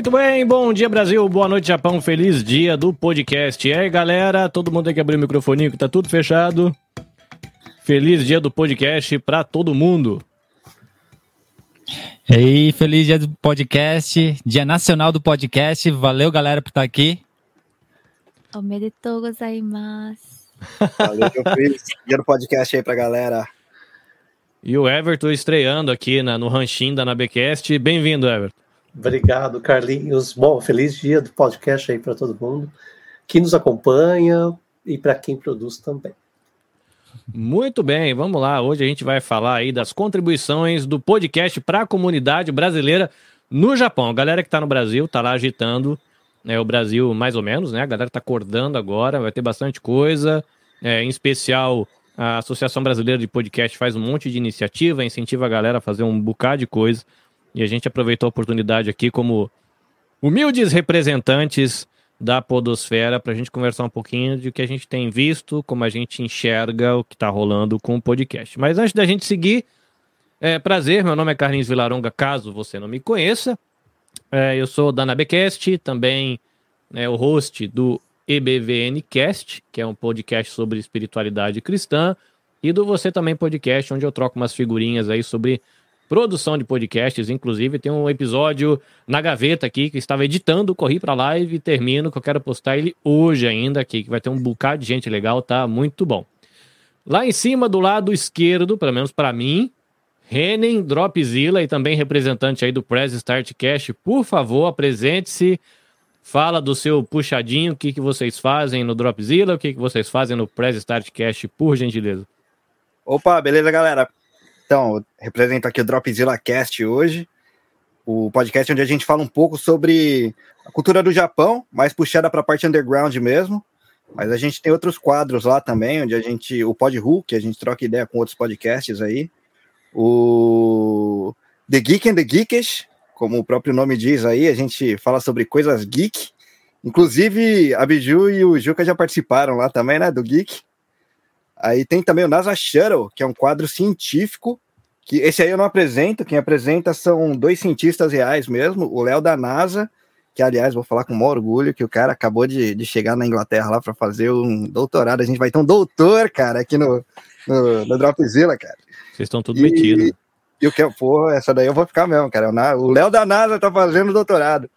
Muito bem, bom dia Brasil, boa noite Japão, feliz dia do podcast. E aí galera, todo mundo tem que abrir o microfoninho que tá tudo fechado. Feliz dia do podcast pra todo mundo. E aí, feliz dia do podcast, dia nacional do podcast. Valeu galera por estar aqui. Omedetou gozaimasu. Valeu, feliz dia do podcast aí pra galera. E o Everton estreando aqui na, no ranchinho da Nabecast. Bem-vindo, Everton. Obrigado, Carlinhos. Bom, feliz dia do podcast aí para todo mundo que nos acompanha e para quem produz também. Muito bem, vamos lá. Hoje a gente vai falar aí das contribuições do podcast para a comunidade brasileira no Japão. A galera que está no Brasil está lá agitando né, o Brasil mais ou menos, né? A galera está acordando agora, vai ter bastante coisa, é, em especial a Associação Brasileira de Podcast faz um monte de iniciativa, incentiva a galera a fazer um bocado de coisa. E a gente aproveitou a oportunidade aqui como humildes representantes da podosfera para a gente conversar um pouquinho de o que a gente tem visto, como a gente enxerga o que está rolando com o podcast. Mas antes da gente seguir, é, prazer, meu nome é Carlinhos Vilaronga, caso você não me conheça. É, eu sou da Nabecast, também é, o host do EBVNcast, que é um podcast sobre espiritualidade cristã, e do Você Também Podcast, onde eu troco umas figurinhas aí sobre produção de podcasts. Inclusive, tem um episódio na gaveta aqui que estava editando, corri para live e termino, que eu quero postar ele hoje ainda aqui, que vai ter um bocado de gente legal, tá muito bom. Lá em cima, do lado esquerdo, pelo menos para mim, Renan Dropzilla e também representante aí do Press Start Cash, por favor, apresente-se. Fala do seu puxadinho, o que, que vocês fazem no Dropzilla, o que, que vocês fazem no Press Start Cash, por gentileza. Opa, beleza, galera? Então, represento aqui o Dropzilla Cast hoje, o podcast onde a gente fala um pouco sobre a cultura do Japão, mais puxada para a parte underground mesmo. Mas a gente tem outros quadros lá também, onde a gente. O Pod que a gente troca ideia com outros podcasts aí. O The Geek and the Geekish, como o próprio nome diz aí, a gente fala sobre coisas geek. Inclusive, a Biju e o Juca já participaram lá também, né? Do Geek. Aí tem também o NASA Shuttle, que é um quadro científico, que esse aí eu não apresento, quem apresenta são dois cientistas reais mesmo, o Léo da NASA, que aliás vou falar com o orgulho, que o cara acabou de, de chegar na Inglaterra lá para fazer um doutorado, a gente vai ter um doutor, cara, aqui no, no, no Dropzilla, cara. Vocês estão tudo metidos. E o que, pô, essa daí eu vou ficar mesmo, cara. O Léo da NASA tá fazendo doutorado.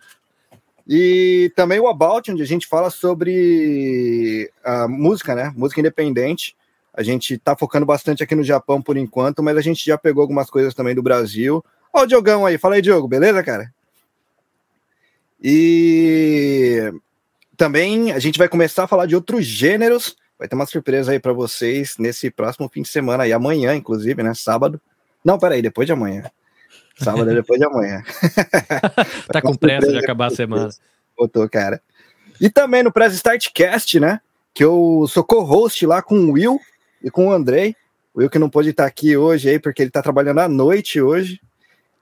E também o About, onde a gente fala sobre a música, né? Música independente. A gente tá focando bastante aqui no Japão por enquanto, mas a gente já pegou algumas coisas também do Brasil. Ó o Diogão aí, fala aí, Diogo, beleza, cara? E também a gente vai começar a falar de outros gêneros. Vai ter uma surpresa aí para vocês nesse próximo fim de semana aí, amanhã, inclusive, né? Sábado. Não, peraí, depois de amanhã. Sábado é depois de amanhã. tá com pressa de acabar a semana. Botou, cara. E também no Press Startcast, né? Que eu sou co-host lá com o Will e com o Andrei. O Will que não pôde estar aqui hoje aí, porque ele está trabalhando à noite hoje.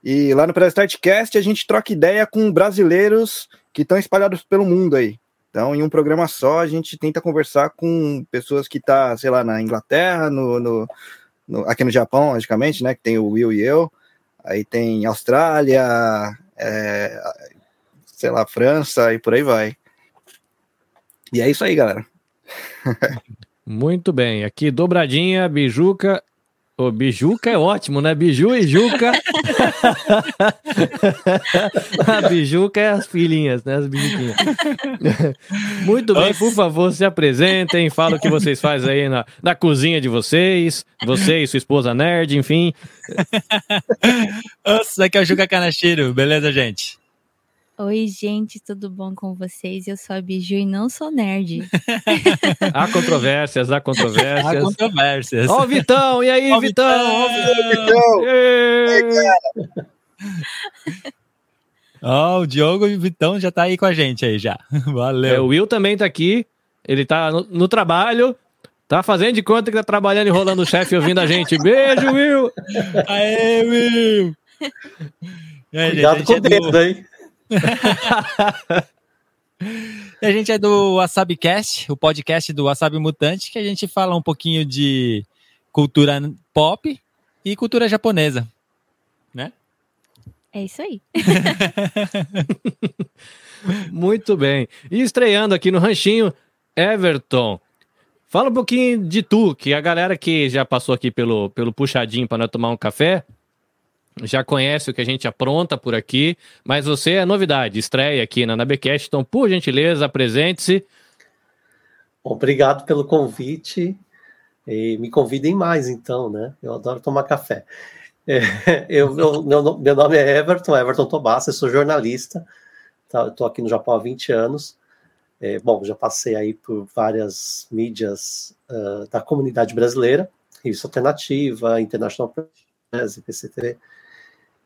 E lá no Startcast a gente troca ideia com brasileiros que estão espalhados pelo mundo aí. Então, em um programa só, a gente tenta conversar com pessoas que estão, tá, sei lá, na Inglaterra, no, no, no, aqui no Japão, logicamente, né? Que tem o Will e eu. Aí tem Austrália, é, sei lá, França e por aí vai. E é isso aí, galera. Muito bem. Aqui, dobradinha, bijuca. O bijuca é ótimo, né? Biju e Juca. a bijuca é as filhinhas, né? As bijuquinhas. Muito bem, por favor, se apresentem, falem o que vocês fazem aí na, na cozinha de vocês. Você e sua esposa nerd, enfim. Nossa, aqui é o Juca Canachiro, beleza, gente? Oi, gente, tudo bom com vocês? Eu sou a Biju e não sou nerd. há controvérsias, há controvérsias. Há controvérsias. Ó, o Vitão, e aí, Ó, Vitão? Ó, Vitão! Ó, oh, o Diogo e o Vitão já tá aí com a gente aí já. Valeu. É, o Will também tá aqui. Ele tá no, no, trabalho. Tá fazendo de conta que tá trabalhando e rolando o chefe ouvindo a gente. Beijo, Will! Aê, Will! Aí, Cuidado gente, com o dedo, do... hein? a gente é do WasabiCast, o podcast do Wasabi Mutante, que a gente fala um pouquinho de cultura pop e cultura japonesa, né? É isso aí. Muito bem. E estreando aqui no Ranchinho, Everton. Fala um pouquinho de tu, que a galera que já passou aqui pelo, pelo puxadinho para nós tomar um café, já conhece o que a gente apronta por aqui, mas você é novidade, estreia aqui na Nabecast, então, por gentileza, apresente-se. Obrigado pelo convite. E me convidem mais, então, né? Eu adoro tomar café. É, eu, meu, meu, meu, nome é Everton, Everton Tobassa, eu sou jornalista, tá, estou aqui no Japão há 20 anos. É, bom, já passei aí por várias mídias uh, da comunidade brasileira, Revista Alternativa, International Press, IPCTV.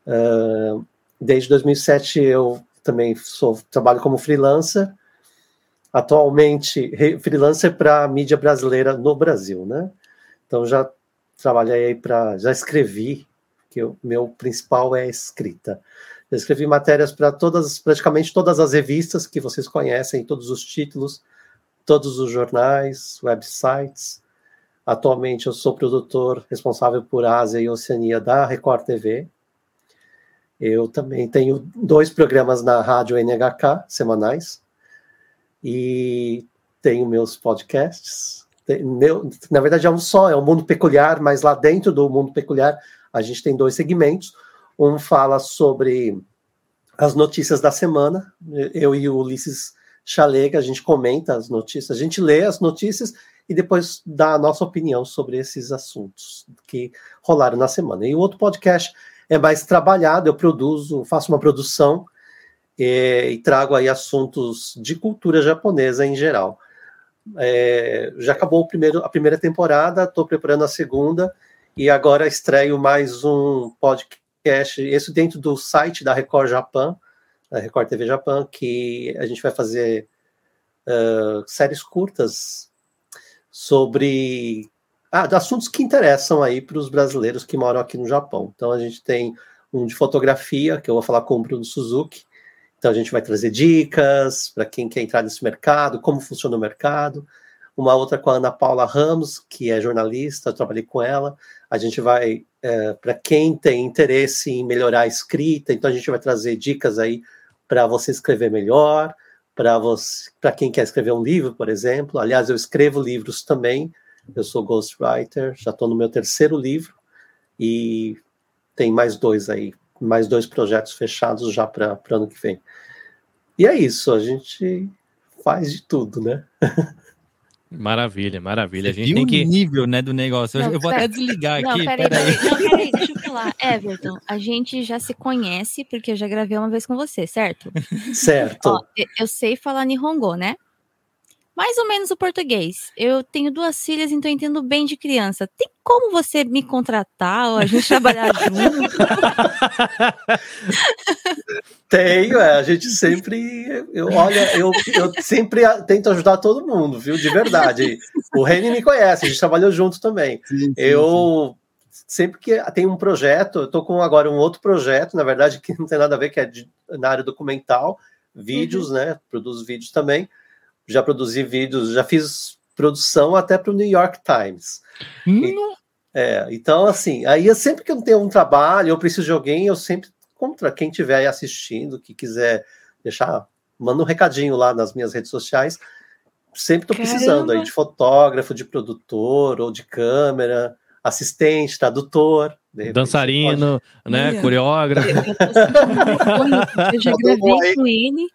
Uh, desde 2007 eu também sou, trabalho como freelancer, atualmente freelancer para mídia brasileira no Brasil, né? Então já trabalhei para, já escrevi, que o meu principal é escrita. Já escrevi matérias para todas, praticamente todas as revistas que vocês conhecem, todos os títulos, todos os jornais, websites. Atualmente eu sou produtor responsável por Ásia e Oceania da Record TV, eu também tenho dois programas na rádio NHK semanais e tenho meus podcasts. Na verdade é um só, é o um Mundo Peculiar, mas lá dentro do Mundo Peculiar a gente tem dois segmentos. Um fala sobre as notícias da semana. Eu e o Ulisses Chalega, a gente comenta as notícias, a gente lê as notícias e depois dá a nossa opinião sobre esses assuntos que rolaram na semana. E o outro podcast é mais trabalhado, eu produzo, faço uma produção é, e trago aí assuntos de cultura japonesa em geral. É, já acabou o primeiro, a primeira temporada, estou preparando a segunda e agora estreio mais um podcast, esse dentro do site da Record Japan, da Record TV Japan, que a gente vai fazer uh, séries curtas sobre ah, de assuntos que interessam aí para os brasileiros que moram aqui no Japão. Então a gente tem um de fotografia, que eu vou falar com o Bruno Suzuki. Então a gente vai trazer dicas para quem quer entrar nesse mercado, como funciona o mercado. Uma outra com a Ana Paula Ramos, que é jornalista, eu trabalhei com ela. A gente vai, é, para quem tem interesse em melhorar a escrita, então a gente vai trazer dicas aí para você escrever melhor, para quem quer escrever um livro, por exemplo. Aliás, eu escrevo livros também, eu sou ghostwriter, já estou no meu terceiro livro e tem mais dois aí, mais dois projetos fechados já para o ano que vem. E é isso, a gente faz de tudo, né? Maravilha, maravilha. Você a gente tem que. nível, né, do negócio. Não, eu, vou até desligar não, aqui. Peraí, peraí. Não, peraí, deixa eu falar. Everton, a gente já se conhece, porque eu já gravei uma vez com você, certo? Certo. Ó, eu sei falar Nihongo, né? Mais ou menos o português. Eu tenho duas filhas, então eu entendo bem de criança. Tem como você me contratar ou a gente trabalhar junto? Tenho, é, a gente sempre, eu, olha, eu, eu sempre tento ajudar todo mundo, viu? De verdade. O Reni me conhece, a gente trabalhou junto também. Sim, sim, eu sim. sempre que tem um projeto, eu estou com agora um outro projeto, na verdade, que não tem nada a ver, que é de, na área documental, vídeos, uhum. né? Produzo vídeos também já produzi vídeos, já fiz produção até para o New York Times. Hum. É, então, assim, aí sempre que eu tenho um trabalho, eu preciso de alguém, eu sempre, contra quem estiver aí assistindo, que quiser deixar, manda um recadinho lá nas minhas redes sociais. Sempre estou precisando aí de fotógrafo, de produtor ou de câmera, assistente, tradutor. Dançarino, né? Minha. Coreógrafo. Eu já gravei com ele.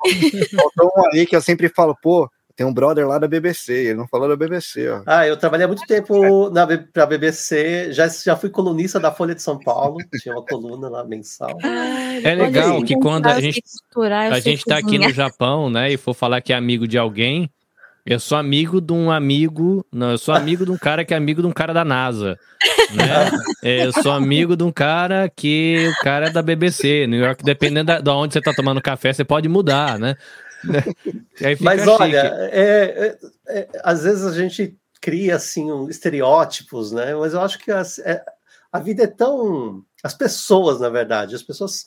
Faltou um aí que eu sempre falo, pô, tem um brother lá da BBC, ele não falou da BBC, ó. Ah, eu trabalhei há muito tempo na, pra BBC, já, já fui colunista da Folha de São Paulo, tinha uma coluna lá mensal. é legal que quando a gente, a gente tá aqui no Japão, né, e for falar que é amigo de alguém, eu sou amigo de um amigo. Não, eu sou amigo de um cara que é amigo de um cara da NASA. Né? É, eu sou amigo de um cara que o cara é da BBC. New York, dependendo da, de onde você tá tomando café, você pode mudar, né? Mas olha, é, é, é, às vezes a gente cria assim um, estereótipos, né? Mas eu acho que as, é, a vida é tão. As pessoas, na verdade, as pessoas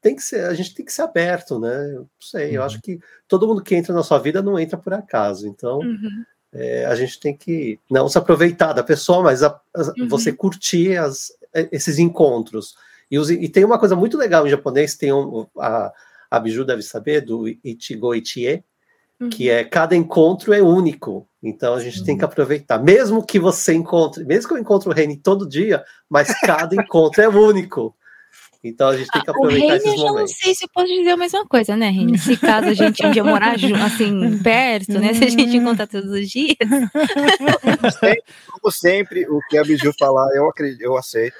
tem que ser, a gente tem que ser aberto, né? Eu não sei, uhum. eu acho que todo mundo que entra na sua vida não entra por acaso. Então, uhum. é, a gente tem que não se aproveitar da pessoa, mas a, a, uhum. você curtir as, esses encontros. E, os, e tem uma coisa muito legal em japonês, tem um, a, a Biju deve saber, do Ichigo Ichie, uhum. que é cada encontro é único. Então a gente uhum. tem que aproveitar. Mesmo que você encontre, mesmo que eu encontre o Reni todo dia, mas cada encontro é único. Então a gente tem que aproveitar ah, o esses momentos. Eu não sei se eu posso dizer a mesma coisa, né, Reni? Se caso a gente um dia morar assim, perto, né? Se a gente encontrar todos os dias. Como sempre, como sempre o que a Biju falar, eu acredito, eu aceito.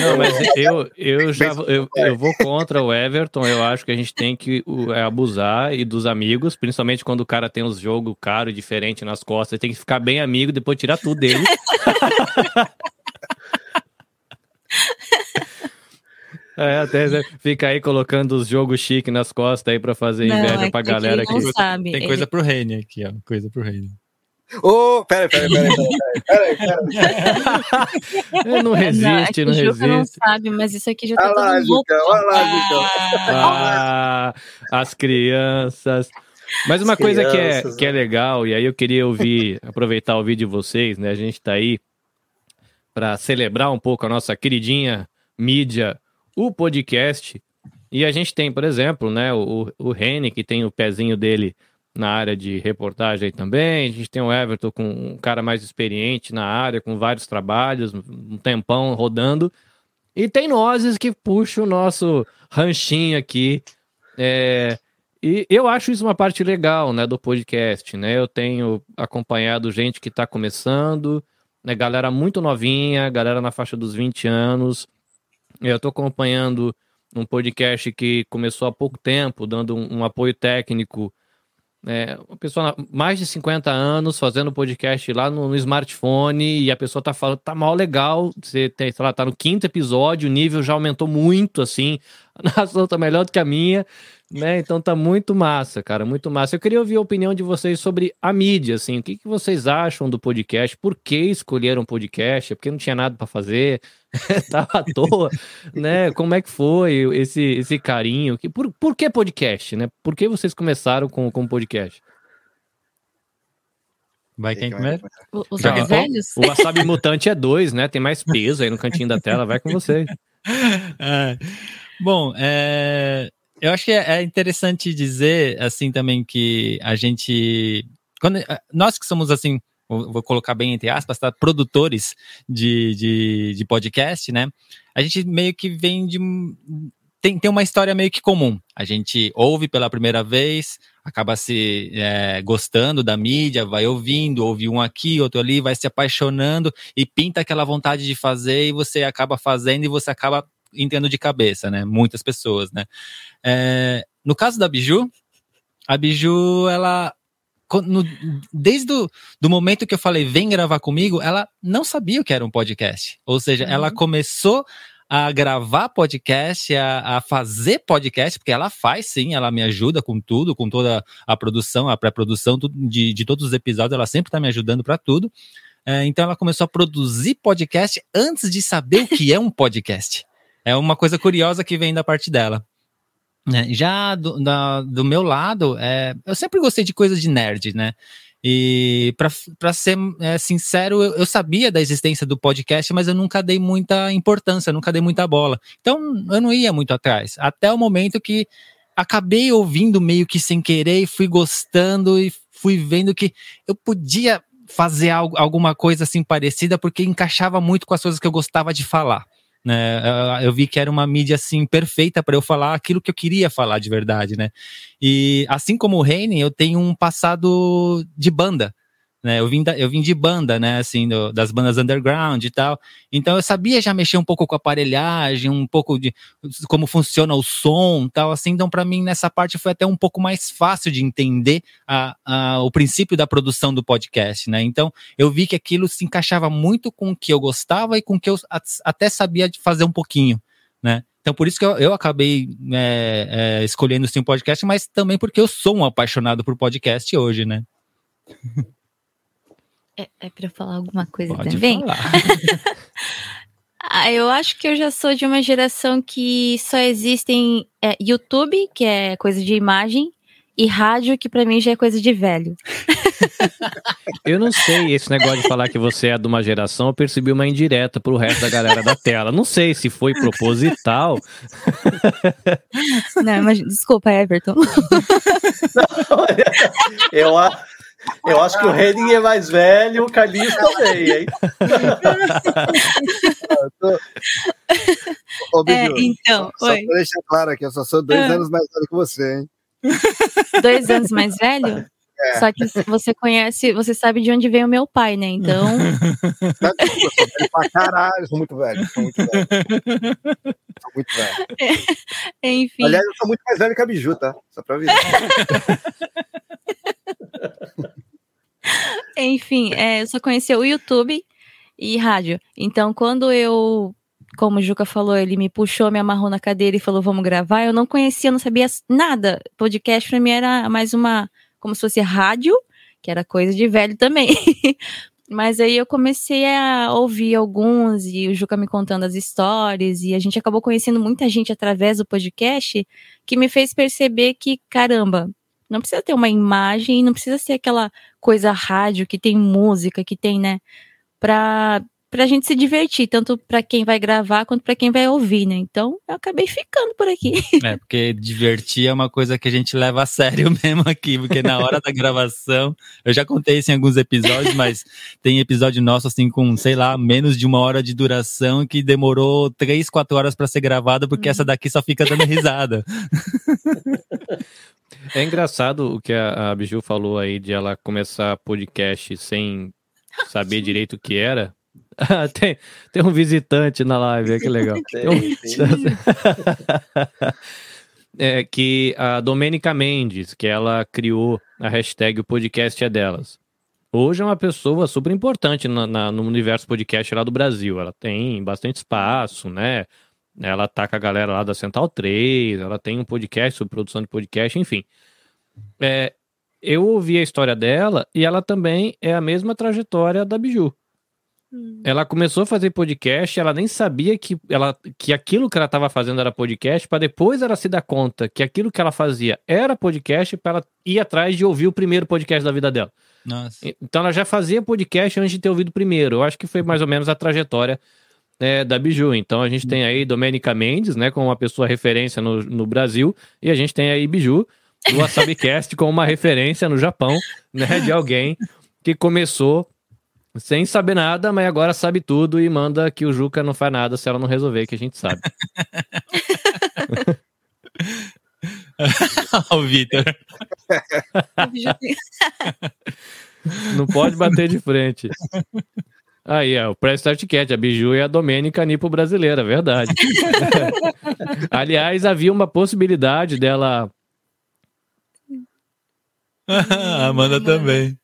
Não, mas eu, eu já eu, eu vou contra o Everton. Eu acho que a gente tem que é, abusar e dos amigos, principalmente quando o cara tem os jogos caro e diferente nas costas. Tem que ficar bem amigo e depois tirar tudo dele. É, até fica aí colocando os jogos chique nas costas aí pra fazer não, inveja é pra galera aqui. Sabe. Tem coisa pro Reine aqui, ó. Coisa pro Reine. Ô, oh, pera, pera, pera, pera, pera, pera. não resiste, não, é não resiste. não sabe, mas isso aqui já tá olha lá, Jucão, olha lá, Jucão. Ah, as crianças. Mas uma as coisa crianças, que, é, que é legal, e aí eu queria ouvir, aproveitar o vídeo de vocês, né? A gente tá aí para celebrar um pouco a nossa queridinha mídia, o podcast. E a gente tem, por exemplo, né, o, o Rene, que tem o pezinho dele na área de reportagem também. A gente tem o Everton com um cara mais experiente na área, com vários trabalhos, um tempão rodando. E tem nós que puxam o nosso ranchinho aqui. É, e eu acho isso uma parte legal, né, do podcast, né? Eu tenho acompanhado gente que está começando, né, galera muito novinha, galera na faixa dos 20 anos. Eu estou acompanhando um podcast que começou há pouco tempo, dando um, um apoio técnico é, uma pessoa mais de 50 anos fazendo podcast lá no, no, smartphone e a pessoa tá falando, tá mal legal, você tem, sei lá, tá no quinto episódio, o nível já aumentou muito, assim, a narração tá melhor do que a minha, né? Então tá muito massa, cara, muito massa. Eu queria ouvir a opinião de vocês sobre a mídia, assim, o que, que vocês acham do podcast? Por que escolheram podcast? É porque não tinha nada para fazer? Tava à toa, né? Como é que foi esse, esse carinho? Por, por que podcast, né? Por que vocês começaram com o podcast? Vai quem começa? Os Já, velhos? O Wasabi Mutante é dois, né? Tem mais peso aí no cantinho da tela. Vai com você. É, bom, é, eu acho que é, é interessante dizer, assim, também que a gente. Quando, é, nós que somos, assim, vou colocar bem entre aspas, tá? produtores de, de, de podcast, né? A gente meio que vem de. Tem, tem uma história meio que comum. A gente ouve pela primeira vez, acaba se é, gostando da mídia, vai ouvindo, ouve um aqui, outro ali, vai se apaixonando e pinta aquela vontade de fazer e você acaba fazendo e você acaba entrando de cabeça, né? Muitas pessoas, né? É, no caso da Biju, a Biju, ela no, desde o do momento que eu falei, vem gravar comigo, ela não sabia o que era um podcast. Ou seja, uhum. ela começou a gravar podcast, a, a, fazer podcast, porque ela faz sim, ela me ajuda com tudo, com toda a produção, a pré-produção de, de todos os episódios, ela sempre está me ajudando para tudo. É, então ela começou a produzir podcast antes de saber o que é um podcast. É uma coisa curiosa que vem da parte dela. É, já do, da, do meu lado, é, eu sempre gostei de coisas de nerd, né? E para ser é, sincero, eu, eu, sabia da existência do podcast, mas eu nunca dei muita importância, nunca dei muita bola. Então eu não ia muito atrás. Até o momento que acabei ouvindo meio que sem querer e fui gostando e fui vendo que eu podia fazer algo, alguma coisa assim parecida, porque encaixava muito com as coisas que eu gostava de falar. Né? Eu vi que era uma mídia assim perfeita para eu falar aquilo que eu queria falar de verdade, né? E assim como o Reine, eu tenho um passado de banda. Né, eu, vim da, eu vim de banda, né? Assim, do, das bandas underground e tal. Então eu sabia já mexer um pouco com a aparelhagem, um pouco de como funciona o som tal. Assim, então, para mim, nessa parte foi até um pouco mais fácil de entender a, a, o princípio da produção do podcast, né? Então, eu vi que aquilo se encaixava muito com o que eu gostava e com o que eu até sabia fazer um pouquinho, né? Então, por isso que eu, eu acabei é, é, escolhendo sim o podcast, mas também porque eu sou um apaixonado por podcast hoje, né? É, é para falar alguma coisa Pode também? ah, eu acho que eu já sou de uma geração que só existem é, YouTube, que é coisa de imagem, e rádio, que para mim já é coisa de velho. Eu não sei, esse negócio de falar que você é de uma geração, eu percebi uma indireta pro resto da galera da tela. Não sei se foi proposital. Não, mas desculpa, Everton. eu, a- eu acho que o Henning é mais velho, o Carlinhos também, hein? Ô, É, Bidu, então, só oi. pra deixar claro aqui, eu só sou dois Ah. anos mais velho que você, hein? Dois anos mais velho? É. Só que você conhece, você sabe de onde veio o meu pai, né? Então, Não, eu sou velho pra caralho, sou muito velho, sou muito velho. Sou muito velho. enfim. Aliás, eu sou muito mais velho que a Biju, tá? Só pra avisar. Enfim, é, eu só conheci o YouTube e rádio. Então, quando eu, como o Juca falou, ele me puxou, me amarrou na cadeira e falou, vamos gravar, eu não conhecia, não sabia nada. Podcast pra mim era mais uma, como se fosse rádio, que era coisa de velho também. Mas aí eu comecei a ouvir alguns e o Juca me contando as histórias e a gente acabou conhecendo muita gente através do podcast que me fez perceber que, caramba, não precisa ter uma imagem, não precisa ser aquela coisa rádio que tem música, que tem, né, pra, pra gente se divertir, tanto pra quem vai gravar quanto pra quem vai ouvir, né? Então, eu acabei ficando por aqui. É, porque divertir é uma coisa que a gente leva a sério mesmo aqui, porque na hora da gravação, eu já contei isso em alguns episódios, mas tem episódio nosso assim com, sei lá, menos de uma hora de duração que demorou três, quatro horas para ser gravada, porque essa daqui só fica dando risada. É engraçado o que a, a Biju falou aí de ela começar podcast sem saber direito o que era. Tem, tem um visitante na live, que legal. Tem um- Tem, tem. é, que a Domênica Mendes, que ela criou a hashtag o podcast é delas. Hoje é uma pessoa super importante na- na- no universo podcast lá do Brasil. Ela tem bastante espaço, né? Ela tá com a galera lá da Central 3, ela tem um podcast sobre produção de podcast, enfim. É, eu ouvi a história dela e ela também é a mesma trajetória da Biju. Ela começou a fazer podcast, ela nem sabia que, ela, que aquilo que ela estava fazendo era podcast, para depois ela se dar conta que aquilo que ela fazia era podcast, para ela ir atrás de ouvir o primeiro podcast da vida dela. Nossa. Então ela já fazia podcast antes de ter ouvido o primeiro. Eu acho que foi mais ou menos a trajetória né, da Biju. Então a gente tem aí Domênica Mendes, né, como uma pessoa referência no, no Brasil, e a gente tem aí Biju, o WasabiCast, como uma referência no Japão, né, de alguém que começou sem saber nada, mas agora sabe tudo e manda que o Juca não faz nada se ela não resolver, que a gente sabe. o Vitor. Não pode bater de frente. Aí, ó, o Press Start Cat, a Biju e a Domênica Nipo brasileira, verdade. Aliás, havia uma possibilidade dela. a Amanda também.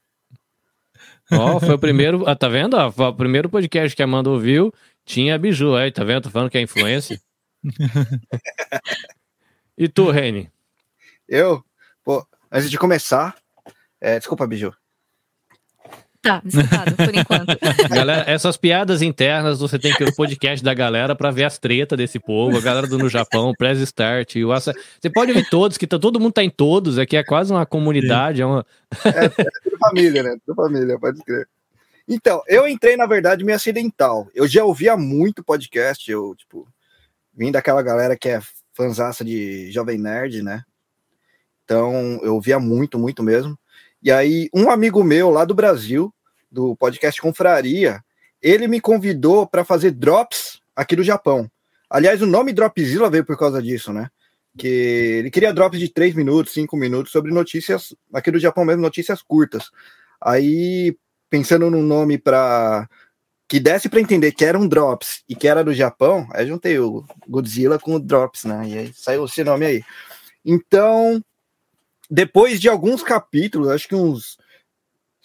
Ó, foi o primeiro. Ah, tá vendo? foi o primeiro podcast que a Amanda ouviu tinha a Biju aí, tá vendo? Tô falando que é influência. e tu, Reni? Eu, pô, antes de começar, é, desculpa, Biju. Tá, desculpado, por enquanto. Galera, essas piadas internas, você tem que ir no podcast da galera pra ver as tretas desse povo, a galera do No Japão, o Press Start, o Asa... Você pode ouvir todos, que tá, todo mundo tá em todos, aqui é quase uma comunidade, é uma... Tudo família, né? Tudo família, pode crer. Então, eu entrei, na verdade, meio acidental. Eu já ouvia muito podcast, eu, tipo, vim daquela galera que é fanzaça de Jovem Nerd, né? Então, eu ouvia muito, muito mesmo. E aí, um amigo meu lá do Brasil, do podcast Confraria, ele me convidou para fazer drops aqui do Japão. Aliás, o nome Dropzilla veio por causa disso, né? Que ele queria drops de 3 minutos, 5 minutos sobre notícias aqui do Japão mesmo, notícias curtas. Aí, pensando num nome para que desse para entender que era um drops e que era do Japão, aí juntei o Godzilla com o drops, né? E aí saiu esse nome aí. Então, depois de alguns capítulos, acho que uns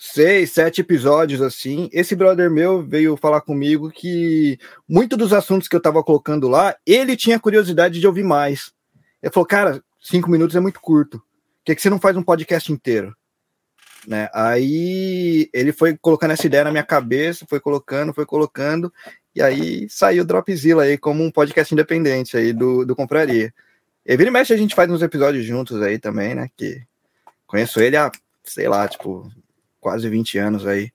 seis, sete episódios assim, esse brother meu veio falar comigo que muito dos assuntos que eu tava colocando lá, ele tinha curiosidade de ouvir mais. Ele falou, cara, cinco minutos é muito curto. Por que, que você não faz um podcast inteiro? Né? Aí ele foi colocando essa ideia na minha cabeça, foi colocando, foi colocando, e aí saiu o Dropzilla aí como um podcast independente aí do, do Compraria. E vira e mexe a gente faz uns episódios juntos aí também, né? Que conheço ele há, sei lá, tipo, quase 20 anos aí.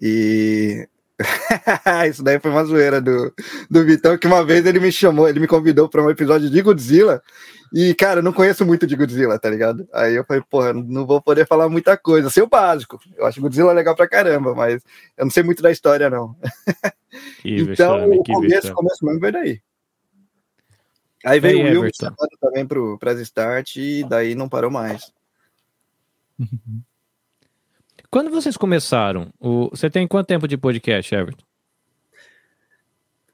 E isso daí foi uma zoeira do, do Vitão, que uma vez ele me chamou, ele me convidou para um episódio de Godzilla. E, cara, eu não conheço muito de Godzilla, tá ligado? Aí eu falei, porra, não vou poder falar muita coisa. Sei o básico. Eu acho Godzilla legal pra caramba, mas eu não sei muito da história, não. então, o começo, começo mesmo veio daí. Aí veio o Will me também pro Press Start e daí não parou mais. Quando vocês começaram, o... você tem quanto tempo de podcast, Everton?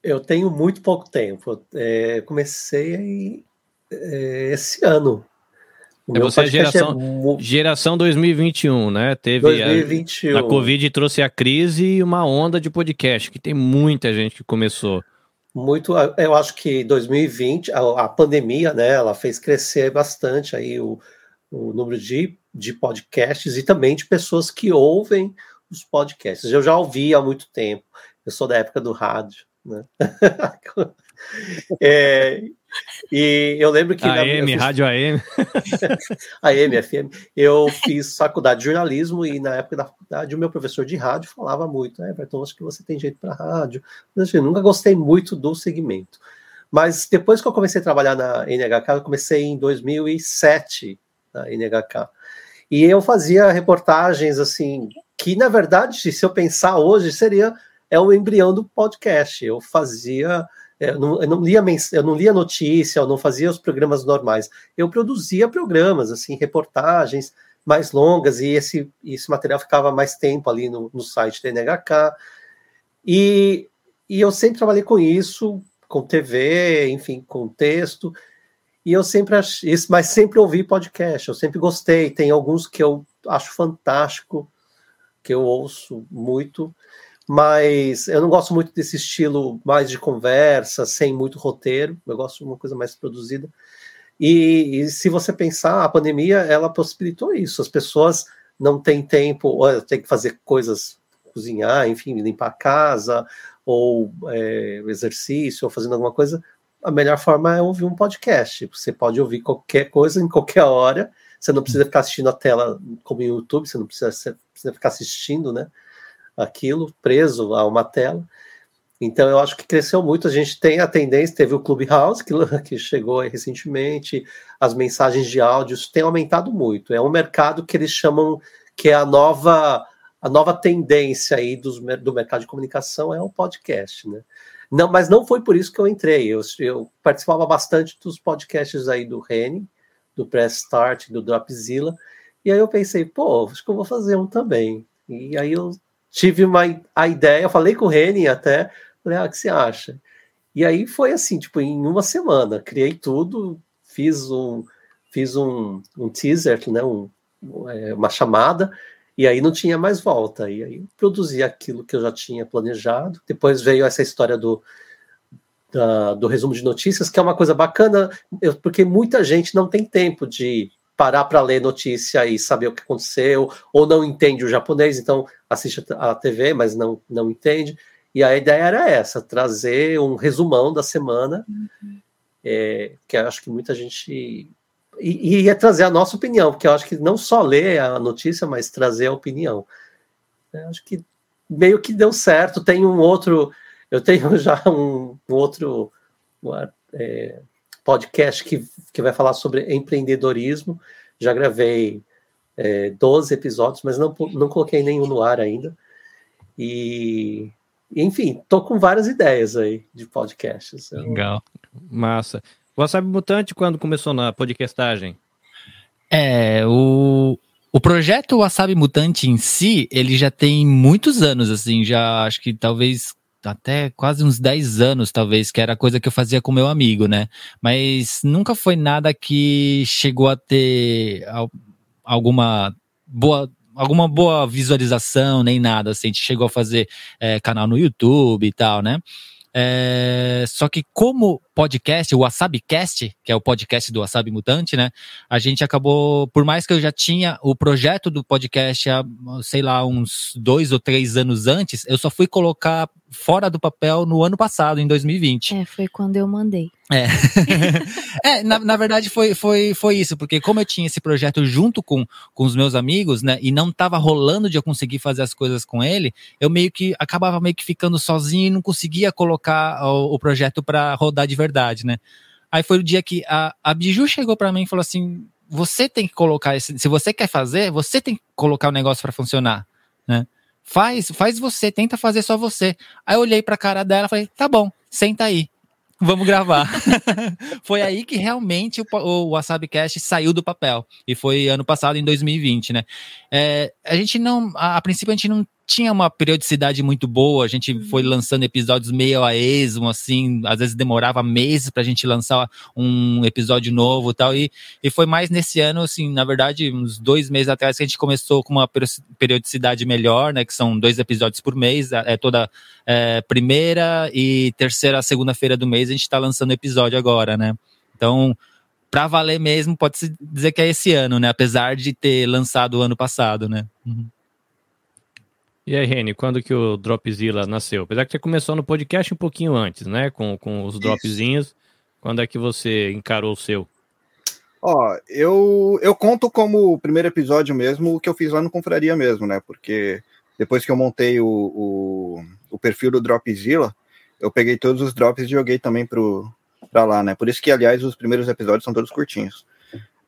Eu tenho muito pouco tempo. É, comecei é, esse ano. é você é geração, é... geração 2021, né? Teve 2021. A, a Covid trouxe a crise e uma onda de podcast, que tem muita gente que começou. Muito, eu acho que 2020, a, a pandemia, né, ela fez crescer bastante aí o, o número de, de podcasts e também de pessoas que ouvem os podcasts. Eu já ouvi há muito tempo, eu sou da época do rádio, né? é, e eu lembro que. AM, fiz... Rádio AM. AM, FM. Eu fiz faculdade de jornalismo e na época da faculdade o meu professor de rádio falava muito: é, Everton, acho que você tem jeito para rádio. Mas, assim, nunca gostei muito do segmento. Mas depois que eu comecei a trabalhar na NHK, eu comecei em 2007 na NHK. E eu fazia reportagens assim, que na verdade, se eu pensar hoje, seria é um embrião do podcast. Eu fazia eu não, eu não, lia eu não lia notícia, eu não fazia os programas normais. Eu produzia programas, assim, reportagens mais longas, e esse, esse material ficava mais tempo ali no, no site da NHK. E, e eu sempre trabalhei com isso, com TV, enfim, com texto. E eu sempre achei, mas sempre ouvi podcast, eu sempre gostei. Tem alguns que eu acho fantástico, que eu ouço muito mas eu não gosto muito desse estilo mais de conversa, sem muito roteiro. Eu gosto de uma coisa mais produzida. E, e se você pensar, a pandemia ela possibilitou isso. As pessoas não têm tempo, ou tem que fazer coisas, cozinhar, enfim, limpar a casa, ou é, exercício, ou fazendo alguma coisa. A melhor forma é ouvir um podcast. Você pode ouvir qualquer coisa em qualquer hora. Você não precisa ficar assistindo a tela como no YouTube, você não precisa, você precisa ficar assistindo, né? aquilo preso a uma tela. Então eu acho que cresceu muito. A gente tem a tendência, teve o Clubhouse que, que chegou recentemente, as mensagens de áudios têm aumentado muito. É um mercado que eles chamam que é a nova a nova tendência aí dos, do mercado de comunicação é o podcast, né? Não, mas não foi por isso que eu entrei. Eu, eu participava bastante dos podcasts aí do Rene, do Press Start, do Dropzilla, e aí eu pensei, pô, acho que eu vou fazer um também. E aí eu tive uma a ideia, falei com o Reni até, falei, ah, o que você acha? E aí foi assim, tipo, em uma semana, criei tudo, fiz um, fiz um, um teaser, né, um, é, uma chamada, e aí não tinha mais volta. E aí produzi aquilo que eu já tinha planejado. Depois veio essa história do, da, do resumo de notícias, que é uma coisa bacana, eu, porque muita gente não tem tempo de parar para ler notícia e saber o que aconteceu, ou não entende o japonês, então assiste a TV, mas não, não entende. E a ideia era essa, trazer um resumão da semana, uhum. é, que eu acho que muita gente. E, e ia trazer a nossa opinião, porque eu acho que não só ler a notícia, mas trazer a opinião. Eu acho que meio que deu certo. Tem um outro. Eu tenho já um, um outro. É, podcast que, que vai falar sobre empreendedorismo. Já gravei é, 12 episódios, mas não, não coloquei nenhum no ar ainda. E, enfim, tô com várias ideias aí de podcasts. Legal, massa. Wasabi Mutante, quando começou na podcastagem? É, o, o projeto Wasabi Mutante em si, ele já tem muitos anos, assim, já acho que talvez até quase uns 10 anos, talvez, que era coisa que eu fazia com meu amigo, né? Mas nunca foi nada que chegou a ter alguma boa alguma boa visualização, nem nada, assim, a gente chegou a fazer é, canal no YouTube e tal, né? É, só que como podcast, o WasabiCast, que é o podcast do Wasabi Mutante, né? A gente acabou, por mais que eu já tinha o projeto do podcast há, sei lá, uns dois ou três anos antes, eu só fui colocar fora do papel no ano passado, em 2020. É, foi quando eu mandei. É, é na, na verdade foi, foi, foi isso, porque como eu tinha esse projeto junto com, com os meus amigos, né, e não tava rolando de eu conseguir fazer as coisas com ele, eu meio que acabava meio que ficando sozinho e não conseguia colocar o, o projeto para rodar de verdade, né. Aí foi o dia que a, a Biju chegou para mim e falou assim: você tem que colocar esse, se você quer fazer, você tem que colocar o negócio para funcionar, né. Faz, faz você, tenta fazer só você. Aí eu olhei pra cara dela e falei, tá bom, senta aí. Vamos gravar. foi aí que realmente o, o WasabiCast saiu do papel. E foi ano passado, em 2020, né? É, a gente não, a, a princípio, a gente não tinha uma periodicidade muito boa, a gente foi uhum. lançando episódios meio a esmo, assim, às vezes demorava meses pra gente lançar um episódio novo e tal, e, e foi mais nesse ano, assim, na verdade, uns dois meses atrás que a gente começou com uma periodicidade melhor, né, que são dois episódios por mês, é toda é, primeira e terceira, segunda-feira do mês a gente tá lançando episódio agora, né, então para valer mesmo, pode-se dizer que é esse ano, né? Apesar de ter lançado o ano passado, né? Uhum. E aí, Reni, quando que o Dropzilla nasceu? Apesar que você começou no podcast um pouquinho antes, né? Com, com os dropzinhos. Quando é que você encarou o seu? Ó, eu, eu conto como o primeiro episódio mesmo o que eu fiz lá no Confraria mesmo, né? Porque depois que eu montei o, o, o perfil do Dropzilla, eu peguei todos os drops e joguei também pro, pra lá, né? Por isso que, aliás, os primeiros episódios são todos curtinhos.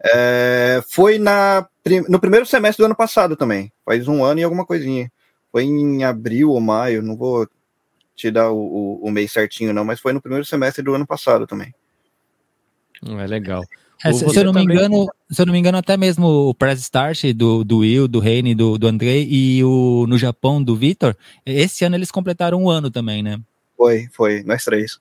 É, foi na, no primeiro semestre do ano passado também. Faz um ano e alguma coisinha. Foi em abril ou maio, não vou te dar o, o, o mês certinho, não, mas foi no primeiro semestre do ano passado também. É legal. É, se, eu não também... me engano, se eu não me engano, até mesmo o press start do, do Will, do Reine, do, do Andrei e o no Japão do Vitor, esse ano eles completaram um ano também, né? Foi, foi, nós três.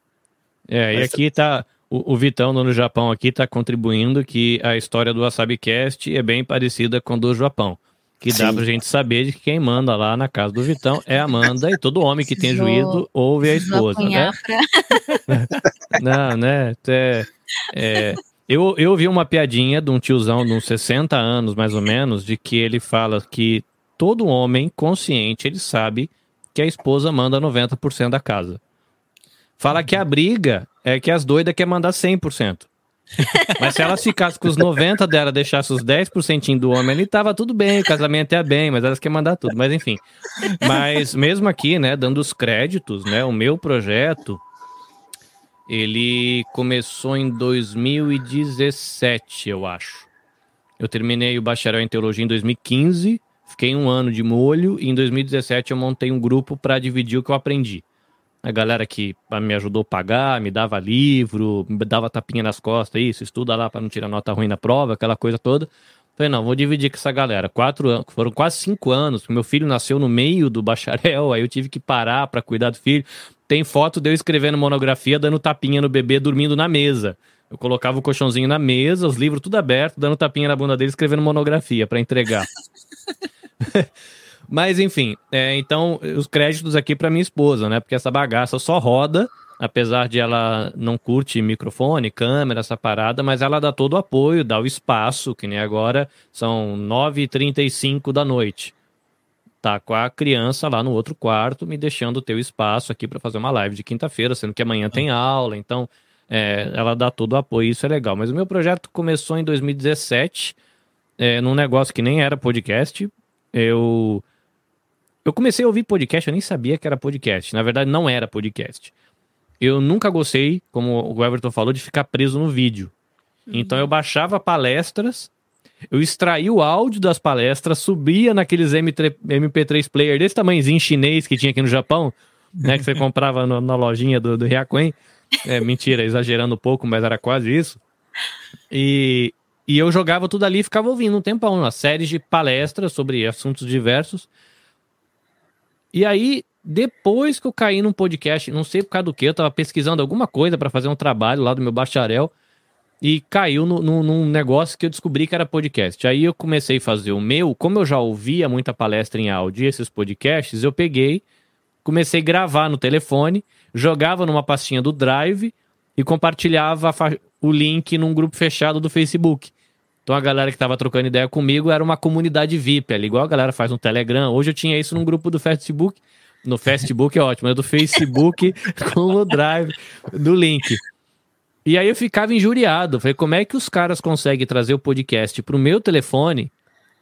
É, nós e aqui três. tá o, o Vitão no Japão aqui tá contribuindo que a história do WasabiCast é bem parecida com a do Japão que Sim. dá pra gente saber de que quem manda lá na casa do Vitão é a Amanda e todo homem que tem juízo ouve a esposa, né? Pra... Não, né? É, é, eu, eu vi uma piadinha de um tiozão de uns 60 anos, mais ou menos, de que ele fala que todo homem consciente, ele sabe que a esposa manda 90% da casa. Fala que a briga é que as doidas quer mandar 100%. Mas se elas ficassem com os 90 dela, deixasse os 10% do homem ali, tava tudo bem, o casamento ia bem, mas elas querem mandar tudo. Mas enfim. Mas mesmo aqui, né, dando os créditos, né, o meu projeto, ele começou em 2017, eu acho. Eu terminei o bacharel em teologia em 2015, fiquei um ano de molho, e em 2017 eu montei um grupo para dividir o que eu aprendi a galera que me ajudou a pagar, me dava livro, me dava tapinha nas costas, isso, estuda lá para não tirar nota ruim na prova, aquela coisa toda. Falei, não, vou dividir com essa galera. Quatro anos, foram quase cinco anos. Meu filho nasceu no meio do bacharel, aí eu tive que parar para cuidar do filho. Tem foto de eu escrevendo monografia, dando tapinha no bebê, dormindo na mesa. Eu colocava o colchãozinho na mesa, os livros tudo aberto, dando tapinha na bunda dele, escrevendo monografia para entregar. Mas enfim, é, então os créditos aqui para minha esposa, né? Porque essa bagaça só roda, apesar de ela não curte microfone, câmera, essa parada, mas ela dá todo o apoio, dá o espaço, que nem agora são 9h35 da noite. Tá com a criança lá no outro quarto, me deixando ter o espaço aqui para fazer uma live de quinta-feira, sendo que amanhã tem aula, então é, ela dá todo o apoio, isso é legal. Mas o meu projeto começou em 2017, é, num negócio que nem era podcast. Eu eu comecei a ouvir podcast, eu nem sabia que era podcast. Na verdade, não era podcast. Eu nunca gostei, como o Everton falou, de ficar preso no vídeo. Então eu baixava palestras, eu extraía o áudio das palestras, subia naqueles MP3 player desse tamanhozinho chinês que tinha aqui no Japão, né? Que você comprava no, na lojinha do, do Hyakuen. É, mentira, exagerando um pouco, mas era quase isso. E, e eu jogava tudo ali e ficava ouvindo um tempão, uma série de palestras sobre assuntos diversos. E aí, depois que eu caí num podcast, não sei por causa do que, eu tava pesquisando alguma coisa para fazer um trabalho lá do meu bacharel e caiu no, no, num negócio que eu descobri que era podcast. Aí eu comecei a fazer o meu, como eu já ouvia muita palestra em áudio e esses podcasts, eu peguei, comecei a gravar no telefone, jogava numa pastinha do Drive e compartilhava o link num grupo fechado do Facebook. Então a galera que estava trocando ideia comigo era uma comunidade VIP, ali, igual a galera faz no Telegram. Hoje eu tinha isso num grupo do Facebook. No Facebook é ótimo, é do Facebook com o Drive do link. E aí eu ficava injuriado. Falei, como é que os caras conseguem trazer o podcast pro meu telefone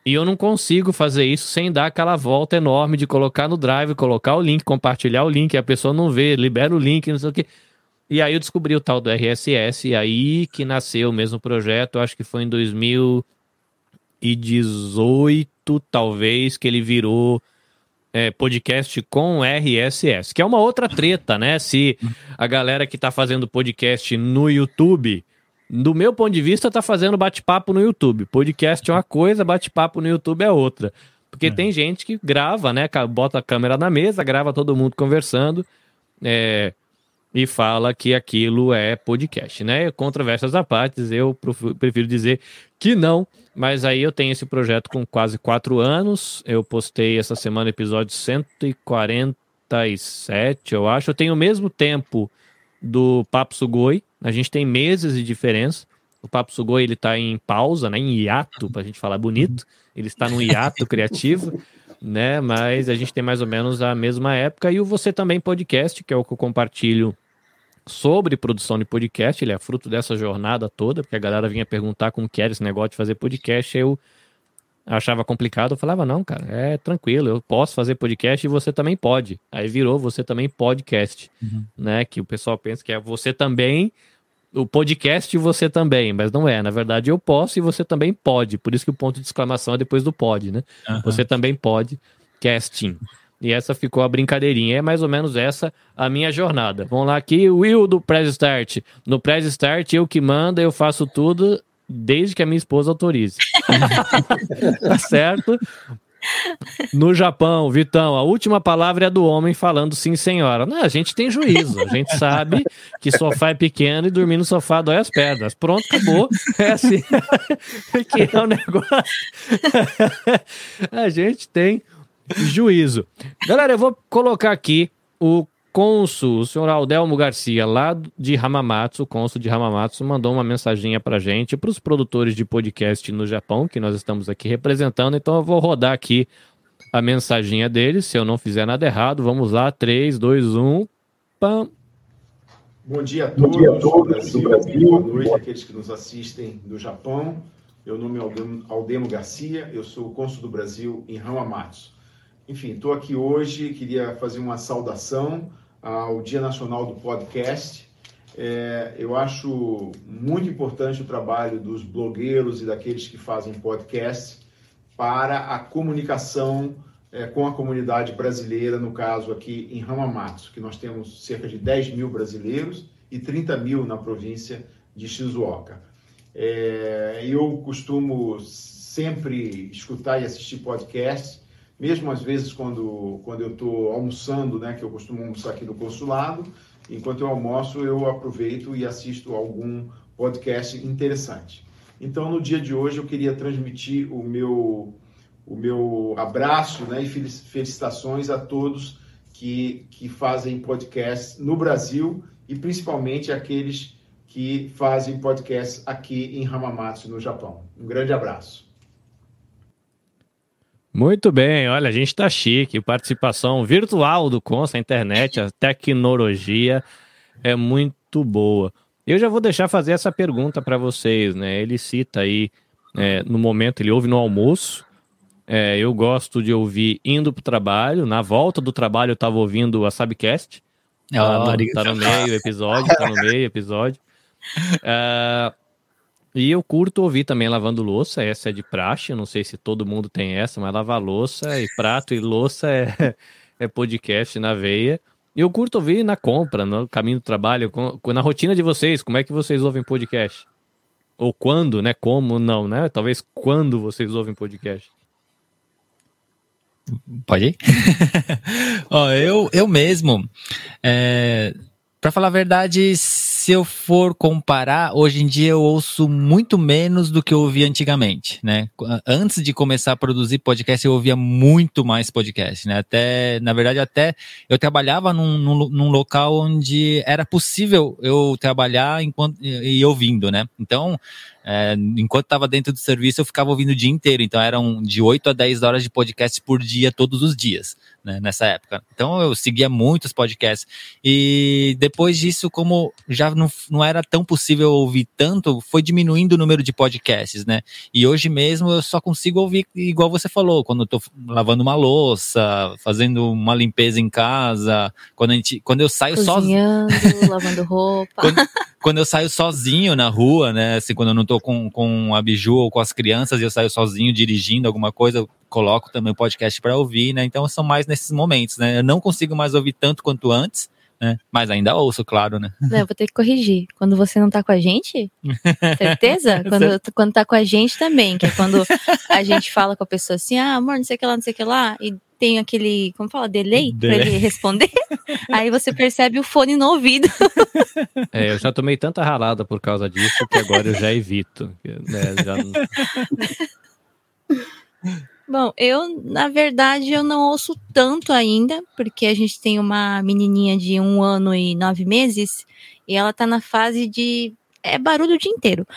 e eu não consigo fazer isso sem dar aquela volta enorme de colocar no Drive, colocar o link, compartilhar o link, a pessoa não vê, libera o link, não sei o quê. E aí eu descobri o tal do RSS, e aí que nasceu o mesmo projeto, acho que foi em 2018, talvez, que ele virou é, podcast com RSS, que é uma outra treta, né? Se a galera que tá fazendo podcast no YouTube, do meu ponto de vista, tá fazendo bate-papo no YouTube. Podcast é uma coisa, bate-papo no YouTube é outra. Porque é. tem gente que grava, né? Bota a câmera na mesa, grava todo mundo conversando. É, e fala que aquilo é podcast, né? Controvérsias à parte, eu prefiro dizer que não, mas aí eu tenho esse projeto com quase quatro anos. Eu postei essa semana episódio 147, eu acho. Eu tenho o mesmo tempo do Papo Sugoi, a gente tem meses de diferença. O Papo Sugoi ele tá em pausa, né? Em hiato, pra gente falar bonito. Ele está num hiato criativo né? Mas a gente tem mais ou menos a mesma época. E o Você Também Podcast, que é o que eu compartilho sobre produção de podcast. Ele é fruto dessa jornada toda, porque a galera vinha perguntar como que era esse negócio de fazer podcast. Eu achava complicado. Eu falava, não, cara, é tranquilo, eu posso fazer podcast e você também pode. Aí virou Você Também Podcast, uhum. né? Que o pessoal pensa que é você também o podcast e você também, mas não é. Na verdade, eu posso e você também pode. Por isso que o ponto de exclamação é depois do pode, né? Uhum. Você também pode, casting. E essa ficou a brincadeirinha. É mais ou menos essa a minha jornada. Vamos lá aqui, Will do Press Start. No Press Start, eu que mando, eu faço tudo desde que a minha esposa autorize. tá certo? No Japão, Vitão, a última palavra é do homem falando sim, senhora. Não, a gente tem juízo, a gente sabe que sofá é pequeno e dormir no sofá dói as pedras. Pronto, acabou. É assim que é o negócio. a gente tem juízo. Galera, eu vou colocar aqui o cônsul, o senhor Aldelmo Garcia, lá de Hamamatsu, o cônsul de Hamamatsu, mandou uma mensaginha pra gente, para os produtores de podcast no Japão, que nós estamos aqui representando. Então eu vou rodar aqui a mensaginha dele, se eu não fizer nada errado. Vamos lá, 3, 2, 1. Pam. Bom dia a todos, Bom dia a todos do Brasil, Brasil. boa noite àqueles que nos assistem do Japão. Meu nome é Aldemo, Aldemo Garcia, eu sou o cônsul do Brasil em Hamamatsu. Enfim, estou aqui hoje, queria fazer uma saudação ao Dia Nacional do Podcast. É, eu acho muito importante o trabalho dos blogueiros e daqueles que fazem podcast para a comunicação é, com a comunidade brasileira, no caso aqui em Hamamatsu, que nós temos cerca de 10 mil brasileiros e 30 mil na província de Shizuoka. É, eu costumo sempre escutar e assistir podcasts mesmo às vezes quando, quando eu estou almoçando, né, que eu costumo almoçar aqui no consulado, enquanto eu almoço eu aproveito e assisto algum podcast interessante. Então, no dia de hoje, eu queria transmitir o meu, o meu abraço né, e felicitações a todos que, que fazem podcast no Brasil e principalmente aqueles que fazem podcast aqui em Hamamatsu, no Japão. Um grande abraço. Muito bem, olha, a gente tá chique. Participação virtual do Consta, a internet, a tecnologia é muito boa. Eu já vou deixar fazer essa pergunta para vocês, né? Ele cita aí, é, no momento, ele ouve no almoço. É, eu gosto de ouvir indo pro trabalho. Na volta do trabalho eu tava ouvindo a Sabcast. Tá, no, tá no meio episódio, tá no meio episódio. Uh, e eu curto ouvir também lavando louça, essa é de praxe, não sei se todo mundo tem essa, mas lavar louça e prato e louça é, é podcast na veia. E eu curto ouvir na compra, no caminho do trabalho, na rotina de vocês, como é que vocês ouvem podcast? Ou quando, né? Como não, né? Talvez quando vocês ouvem podcast. Pode ir? Ó, eu, eu mesmo, é, para falar a verdade, se eu for comparar, hoje em dia eu ouço muito menos do que eu ouvia antigamente, né? Antes de começar a produzir podcast, eu ouvia muito mais podcast, né? Até, na verdade, até eu trabalhava num, num, num local onde era possível eu trabalhar enquanto e, ouvindo, né? Então, é, enquanto estava dentro do serviço, eu ficava ouvindo o dia inteiro. Então, eram de 8 a 10 horas de podcast por dia, todos os dias, né, nessa época. Então, eu seguia muitos podcasts. E depois disso, como já não, não era tão possível ouvir tanto, foi diminuindo o número de podcasts, né? E hoje mesmo eu só consigo ouvir, igual você falou, quando eu tô lavando uma louça, fazendo uma limpeza em casa, quando, a gente, quando eu saio sozinho. lavando roupa. Quando, quando eu saio sozinho na rua, né? Assim, quando eu não tô com, com a Biju ou com as crianças e eu saio sozinho dirigindo alguma coisa, eu coloco também o podcast para ouvir, né? Então são mais nesses momentos, né? Eu não consigo mais ouvir tanto quanto antes, né? Mas ainda ouço, claro, né? Não, vou ter que corrigir. Quando você não tá com a gente, certeza? quando, quando tá com a gente também, que é quando a gente fala com a pessoa assim, ah, amor, não sei o que lá, não sei o que lá, e tem aquele, como fala, delay, delay. para ele responder. Aí você percebe o fone no ouvido. É, eu já tomei tanta ralada por causa disso que agora eu já evito. Né, já... Bom, eu, na verdade, eu não ouço tanto ainda, porque a gente tem uma menininha de um ano e nove meses e ela tá na fase de. É barulho o dia inteiro.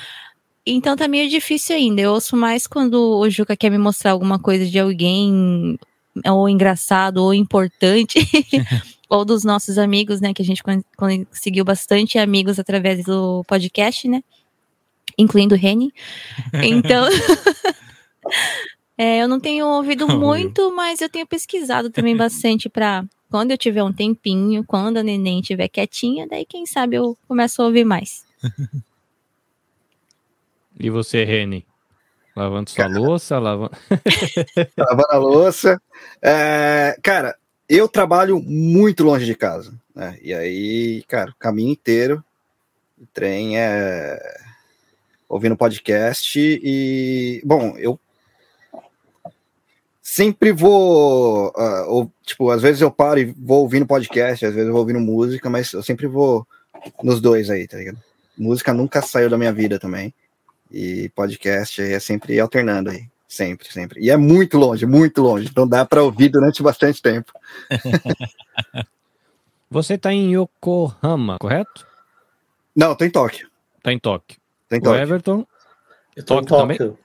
Então tá meio difícil ainda. Eu ouço mais quando o Juca quer me mostrar alguma coisa de alguém ou engraçado ou importante, ou dos nossos amigos, né, que a gente conseguiu bastante amigos através do podcast, né, incluindo o Reni. Então, é, eu não tenho ouvido muito, mas eu tenho pesquisado também bastante para quando eu tiver um tempinho, quando a neném estiver quietinha, daí quem sabe eu começo a ouvir mais. E você, Reni? Lavando sua louça, lavando. lavando a louça. É, cara, eu trabalho muito longe de casa. Né? E aí, cara, o caminho inteiro, o trem é ouvindo podcast e, bom, eu sempre vou, uh, ou, tipo, às vezes eu paro e vou ouvindo podcast, às vezes eu vou ouvindo música, mas eu sempre vou nos dois aí, tá ligado? Música nunca saiu da minha vida também. E podcast é sempre alternando aí. Sempre, sempre. E é muito longe, muito longe. Então dá para ouvir durante bastante tempo. Você está em Yokohama, correto? Não, tô em Tóquio. Tá em Tóquio. Tá em Tóquio. O Everton? Eu tô Tóquio, em Tóquio. também?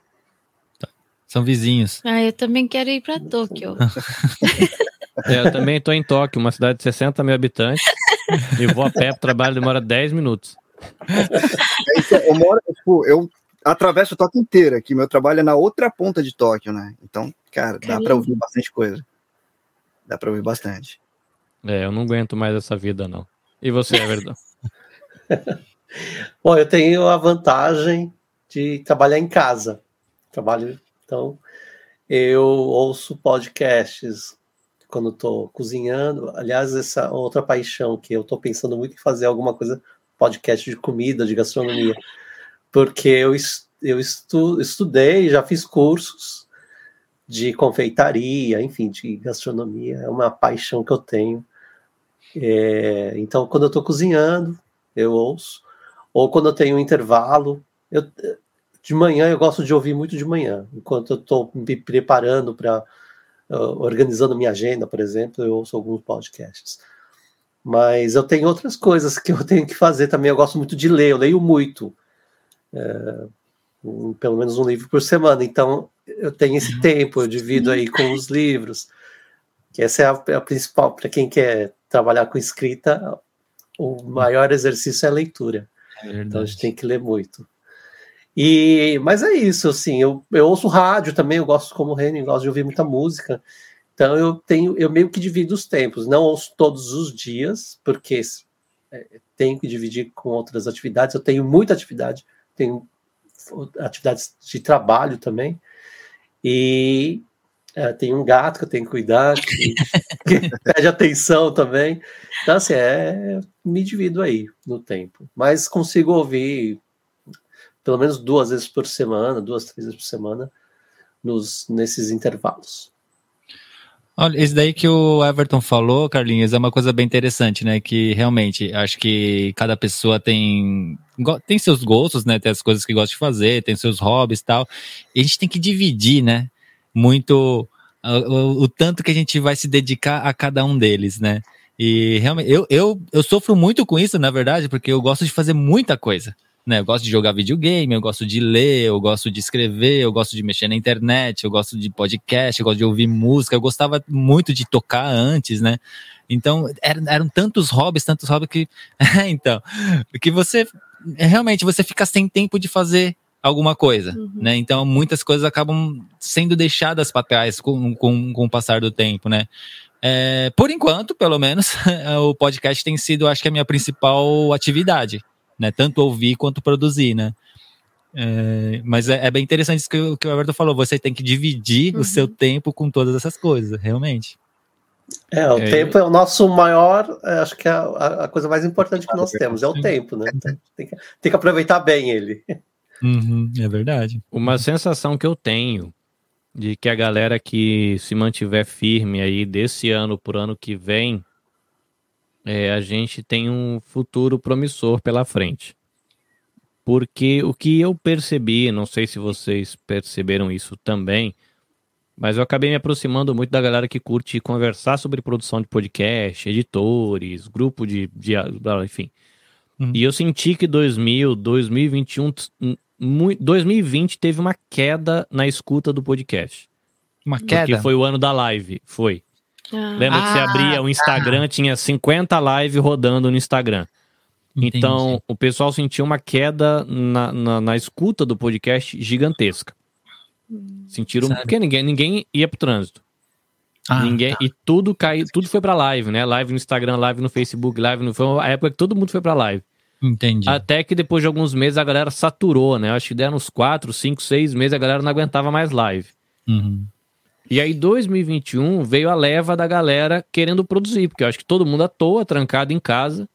São vizinhos. Ah, eu também quero ir para Tóquio. é, eu também estou em Tóquio, uma cidade de 60 mil habitantes. e vou a pé para o trabalho, demora 10 minutos. eu moro, tipo, eu atravesso o Tóquio inteiro aqui. Meu trabalho é na outra ponta de Tóquio, né? Então, cara, dá para ouvir bastante coisa. Dá para ouvir bastante. É, eu não aguento mais essa vida, não. E você, Everton? Bom, eu tenho a vantagem de trabalhar em casa. Trabalho, então, eu ouço podcasts quando estou cozinhando. Aliás, essa outra paixão que eu estou pensando muito em fazer alguma coisa, podcast de comida, de gastronomia porque eu, eu estu, estudei, já fiz cursos de confeitaria, enfim, de gastronomia, é uma paixão que eu tenho. É, então, quando eu estou cozinhando, eu ouço, ou quando eu tenho um intervalo, eu, de manhã eu gosto de ouvir muito de manhã, enquanto eu estou me preparando para uh, organizando minha agenda, por exemplo, eu ouço alguns podcasts. Mas eu tenho outras coisas que eu tenho que fazer também. Eu gosto muito de ler, eu leio muito um, pelo menos um livro por semana. Então, eu tenho esse tempo, eu divido aí com os livros. Que essa é a, é a principal, para quem quer trabalhar com escrita, o maior exercício é a leitura. É então, a gente tem que ler muito. E, mas é isso, assim, eu, eu ouço rádio também, eu gosto como o Renan, gosto de ouvir muita música. Então eu tenho, eu meio que divido os tempos, não ouço todos os dias, porque é, tenho que dividir com outras atividades. Eu tenho muita atividade, tenho atividades de trabalho também. E é, tem um gato que eu tenho que cuidar, que, que pede atenção também. Então, assim, é, me divido aí no tempo. Mas consigo ouvir pelo menos duas vezes por semana, duas, três vezes por semana, nos, nesses intervalos. Olha, isso daí que o Everton falou, Carlinhos, é uma coisa bem interessante, né? Que realmente acho que cada pessoa tem tem seus gostos, né? Tem as coisas que gosta de fazer, tem seus hobbies e tal. E a gente tem que dividir, né? Muito o, o, o tanto que a gente vai se dedicar a cada um deles, né? E realmente, eu, eu, eu sofro muito com isso, na verdade, porque eu gosto de fazer muita coisa. Né, eu gosto de jogar videogame, eu gosto de ler, eu gosto de escrever, eu gosto de mexer na internet, eu gosto de podcast, eu gosto de ouvir música, eu gostava muito de tocar antes, né? Então, eram, eram tantos hobbies, tantos hobbies que. então, que você. Realmente, você fica sem tempo de fazer alguma coisa, uhum. né? Então, muitas coisas acabam sendo deixadas para trás com, com, com o passar do tempo, né? É, por enquanto, pelo menos, o podcast tem sido, acho que, a minha principal atividade, né? Tanto ouvir quanto produzir, né? É, mas é, é, bem interessante isso que, o, que o Alberto falou. Você tem que dividir uhum. o seu tempo com todas essas coisas, realmente. É, o é, tempo é o nosso maior, é, acho que é a, a, coisa mais importante que nós temos, é o tempo, né? Tem que, tem que aproveitar bem ele. Uhum, é verdade. Uma sensação que eu tenho de que a galera que se mantiver firme aí desse ano por ano que vem, é, a gente tem um futuro promissor pela frente. Porque o que eu percebi, não sei se vocês perceberam isso também, mas eu acabei me aproximando muito da galera que curte conversar sobre produção de podcast, editores, grupo de, de enfim. Uhum. E eu senti que 2000, 2021 2020 teve uma queda na escuta do podcast. Uma queda? Porque foi o ano da live, foi. Ah. Lembra que você abria o Instagram, ah. tinha 50 lives rodando no Instagram. Entendi. Então, o pessoal sentiu uma queda na, na, na escuta do podcast gigantesca. Sentiram, Sério? porque ninguém, ninguém ia pro trânsito. Ah, ninguém, tá. E tudo caiu, tudo foi pra live, né? Live no Instagram, live no Facebook, live no. Foi a época que todo mundo foi pra live. Entendi. Até que depois de alguns meses a galera saturou, né? Acho que deram uns 4, 5, 6 meses a galera não aguentava mais live. Uhum. E aí 2021 veio a leva da galera querendo produzir, porque eu acho que todo mundo à toa, trancado em casa,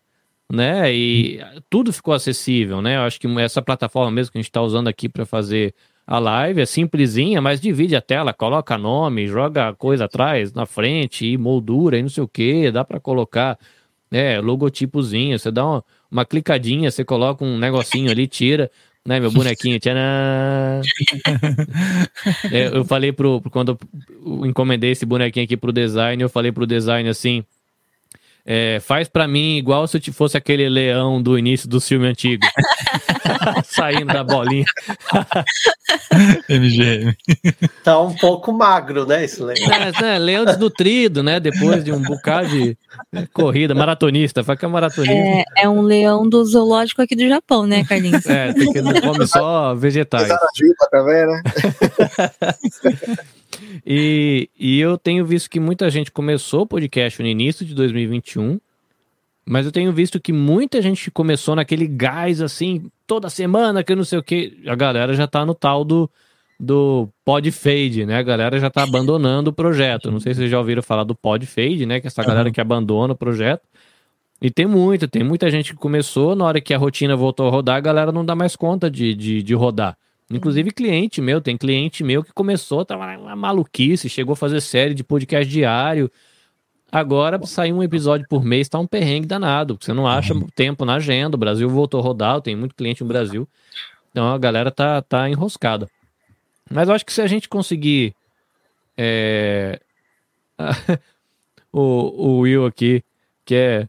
né? E uhum. tudo ficou acessível, né? Eu acho que essa plataforma mesmo que a gente está usando aqui para fazer a live é simplesinha, mas divide a tela, coloca nome, joga coisa atrás, na frente, e moldura e não sei o que, dá para colocar, né, logotipozinho, você dá uma uma clicadinha, você coloca um negocinho ali, tira, né, meu bonequinho, tcharam! é, eu falei pro, quando eu encomendei esse bonequinho aqui pro design, eu falei pro design assim, é, faz para mim igual se eu fosse aquele leão do início do filme antigo. Saindo da bolinha. MGM. Tá um pouco magro, né, esse leão? É, é, leão desnutrido, né? Depois de um bocado de corrida, maratonista. Fala que é maratonista. É, é, um leão do zoológico aqui do Japão, né, Carlinhos? É, tem que não come só vegetais. também, né? E, e eu tenho visto que muita gente começou o podcast no início de 2021, mas eu tenho visto que muita gente começou naquele gás assim, toda semana, que não sei o que. A galera já tá no tal do, do pod fade, né? A galera já tá abandonando o projeto. Não sei se vocês já ouviram falar do pod fade, né? Que é essa galera que abandona o projeto. E tem muito, tem muita gente que começou, na hora que a rotina voltou a rodar, a galera não dá mais conta de, de, de rodar. Inclusive cliente meu, tem cliente meu que começou, tava uma maluquice, chegou a fazer série de podcast diário. Agora, sair um episódio por mês tá um perrengue danado, porque você não acha uhum. tempo na agenda. O Brasil voltou a rodar, tem muito cliente no Brasil. Então a galera tá, tá enroscada. Mas eu acho que se a gente conseguir. É... o, o Will aqui, que é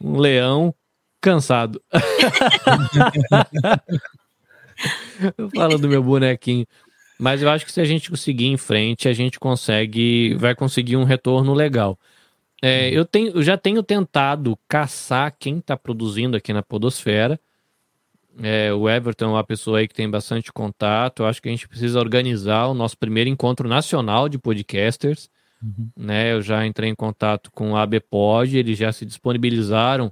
um leão cansado. falo do meu bonequinho. Mas eu acho que se a gente conseguir em frente, a gente consegue, vai conseguir um retorno legal. É, eu, tenho, eu já tenho tentado caçar quem está produzindo aqui na Podosfera. É, o Everton é uma pessoa aí que tem bastante contato. Eu acho que a gente precisa organizar o nosso primeiro encontro nacional de podcasters. Uhum. Né, eu já entrei em contato com a ABPod, eles já se disponibilizaram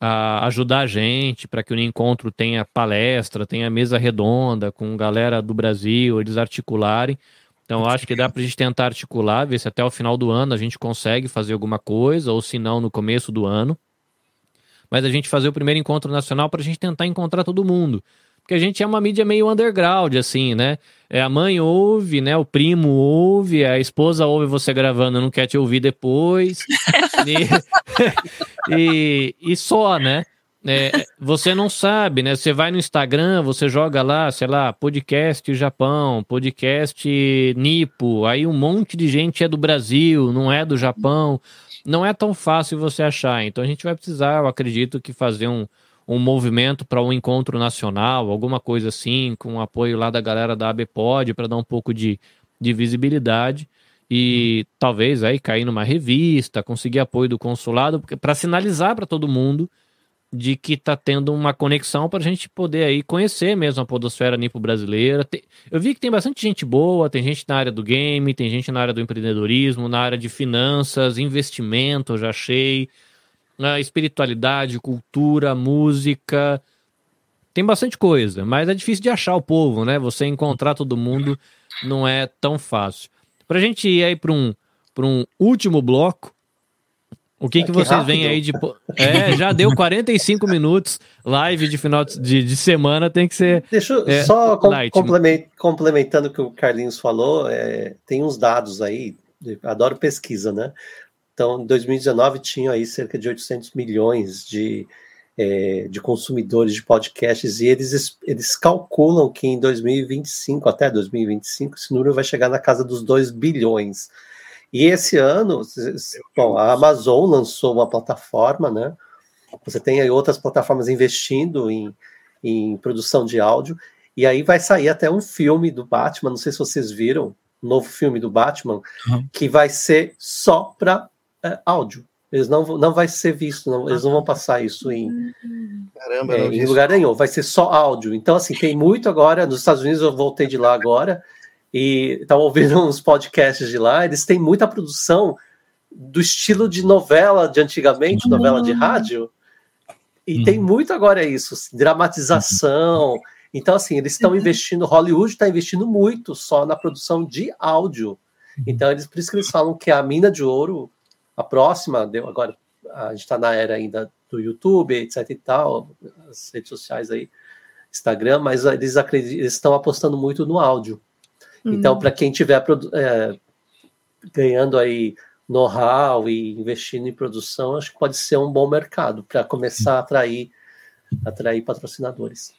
a ajudar a gente para que o encontro tenha palestra, tenha mesa redonda com galera do Brasil, eles articularem. Então, acho que dá para a gente tentar articular, ver se até o final do ano a gente consegue fazer alguma coisa, ou se não, no começo do ano. Mas a gente fazer o primeiro encontro nacional para a gente tentar encontrar todo mundo. Porque a gente é uma mídia meio underground, assim, né? É, a mãe ouve, né? O primo ouve, a esposa ouve você gravando, não quer te ouvir depois. e, e, e, só, né? É, você não sabe, né? Você vai no Instagram, você joga lá, sei lá, podcast Japão, podcast Nipo, aí um monte de gente é do Brasil, não é do Japão. Não é tão fácil você achar. Então a gente vai precisar, eu acredito, que fazer um, um movimento para um encontro nacional, alguma coisa assim, com apoio lá da galera da ABPOD para dar um pouco de, de visibilidade e talvez aí cair numa revista, conseguir apoio do consulado para sinalizar para todo mundo de que está tendo uma conexão para a gente poder aí conhecer mesmo a podosfera nipo brasileira. Eu vi que tem bastante gente boa, tem gente na área do game, tem gente na área do empreendedorismo, na área de finanças, investimento, eu já achei, na espiritualidade, cultura, música. Tem bastante coisa, mas é difícil de achar o povo, né? Você encontrar todo mundo não é tão fácil. Para a gente ir aí para um, um último bloco, o que, é, que, que vocês veem aí de. É, já deu 45 minutos. Live de final de, de semana tem que ser. Deixa eu é, só com, complement, complementando o que o Carlinhos falou, é, tem uns dados aí. Adoro pesquisa, né? Então, em 2019 tinha aí cerca de 800 milhões de, é, de consumidores de podcasts e eles, eles calculam que em 2025, até 2025, esse número vai chegar na casa dos 2 bilhões. E esse ano, bom, a Amazon lançou uma plataforma, né? Você tem aí outras plataformas investindo em, em produção de áudio, e aí vai sair até um filme do Batman, não sei se vocês viram, um novo filme do Batman, uhum. que vai ser só para é, áudio. Eles não, não vai ser visto, não, eles não vão passar isso em, Caramba, é, em lugar nenhum, vai ser só áudio. Então, assim, tem muito agora, nos Estados Unidos eu voltei de lá agora, e estava ouvindo uns podcasts de lá, eles têm muita produção do estilo de novela de antigamente, novela de rádio, e uhum. tem muito agora isso, assim, dramatização. Então, assim, eles estão investindo, Hollywood está investindo muito só na produção de áudio. Uhum. Então, eles, por isso que eles falam que a mina de ouro, a próxima, deu agora, a gente está na era ainda do YouTube, etc e tal, as redes sociais aí, Instagram, mas eles, acreditam, eles estão apostando muito no áudio. Então, uhum. para quem tiver é, ganhando aí know-how e investindo em produção, acho que pode ser um bom mercado para começar a atrair, atrair patrocinadores.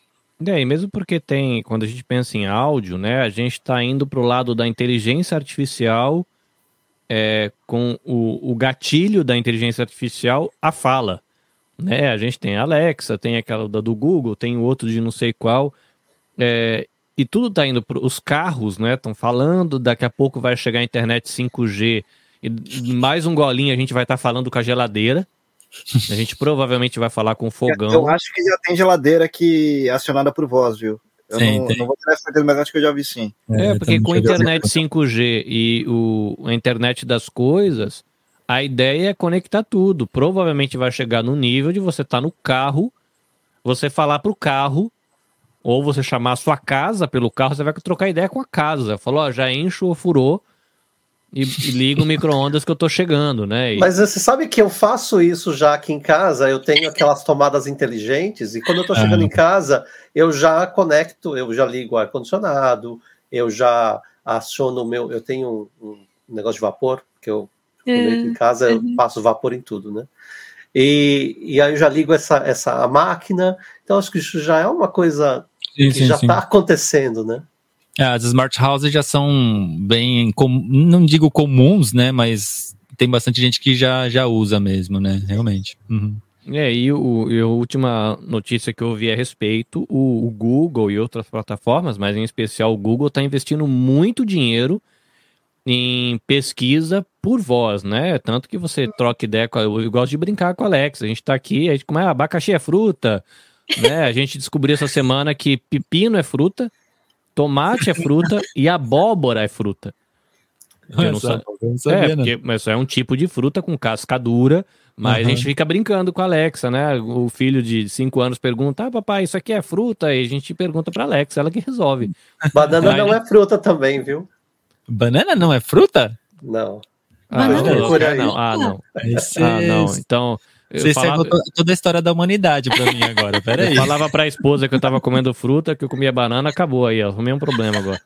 É, e mesmo porque tem, quando a gente pensa em áudio, né, a gente está indo para o lado da inteligência artificial é, com o, o gatilho da inteligência artificial, a fala. Né? A gente tem a Alexa, tem aquela da do Google, tem o outro de não sei qual. É, e tudo está indo para os carros, né? Estão falando, daqui a pouco vai chegar a internet 5G e mais um golinho a gente vai estar tá falando com a geladeira. A gente provavelmente vai falar com o fogão. Eu acho que já tem geladeira que é acionada por voz, viu? Eu sim, não, não, vou ter certeza, mas acho que eu já vi sim. É, é porque com a internet 5G e o, a internet das coisas, a ideia é conectar tudo. Provavelmente vai chegar no nível de você estar tá no carro, você falar para o carro ou você chamar a sua casa pelo carro, você vai trocar ideia com a casa. Falou, ó, já encho ou furou e, e liga o micro-ondas que eu tô chegando, né? E... Mas você sabe que eu faço isso já aqui em casa, eu tenho aquelas tomadas inteligentes, e quando eu tô chegando em casa, eu já conecto, eu já ligo o ar-condicionado, eu já aciono o meu. Eu tenho um, negócio de vapor, que eu uhum. em casa, eu uhum. passo vapor em tudo, né? E, e aí eu já ligo essa, essa máquina, então acho que isso já é uma coisa sim, que sim, já está acontecendo, né? É, as smart houses já são bem, não digo comuns, né? Mas tem bastante gente que já, já usa mesmo, né? Realmente. Uhum. É, e, o, e a última notícia que eu ouvi a respeito, o, o, Google e outras plataformas, mas em especial o Google, está investindo muito dinheiro em pesquisa por voz, né? Tanto que você troca ideia com. Eu gosto de brincar com a Alex. A gente está aqui, a gente, como é abacaxi é fruta, né? A gente descobriu essa semana que pepino é fruta, tomate é fruta e abóbora é fruta. Eu não, sabia, não sabia, é, porque, mas é um tipo de fruta com casca dura, mas uhum. a gente fica brincando com a Alexa, né? O filho de 5 anos pergunta: Ah, papai, isso aqui é fruta? E a gente pergunta pra Alexa, ela que resolve. Banana não é fruta também, viu? Banana não é fruta? Não. Ah, não, aí. não, ah, não. Esse, Ah, não. Então. Eu Você falava, toda a história da humanidade pra mim agora. eu Peraí. falava pra esposa que eu tava comendo fruta, que eu comia banana, acabou aí, ó. Arrumei um problema agora.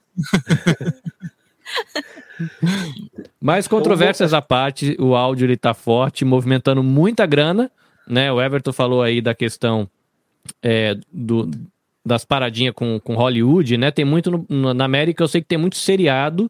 Mas controvérsias à parte, o áudio ele tá forte, movimentando muita grana, né? O Everton falou aí da questão é, do, das paradinhas com, com Hollywood, né? Tem muito no- na América, eu sei que tem muito seriado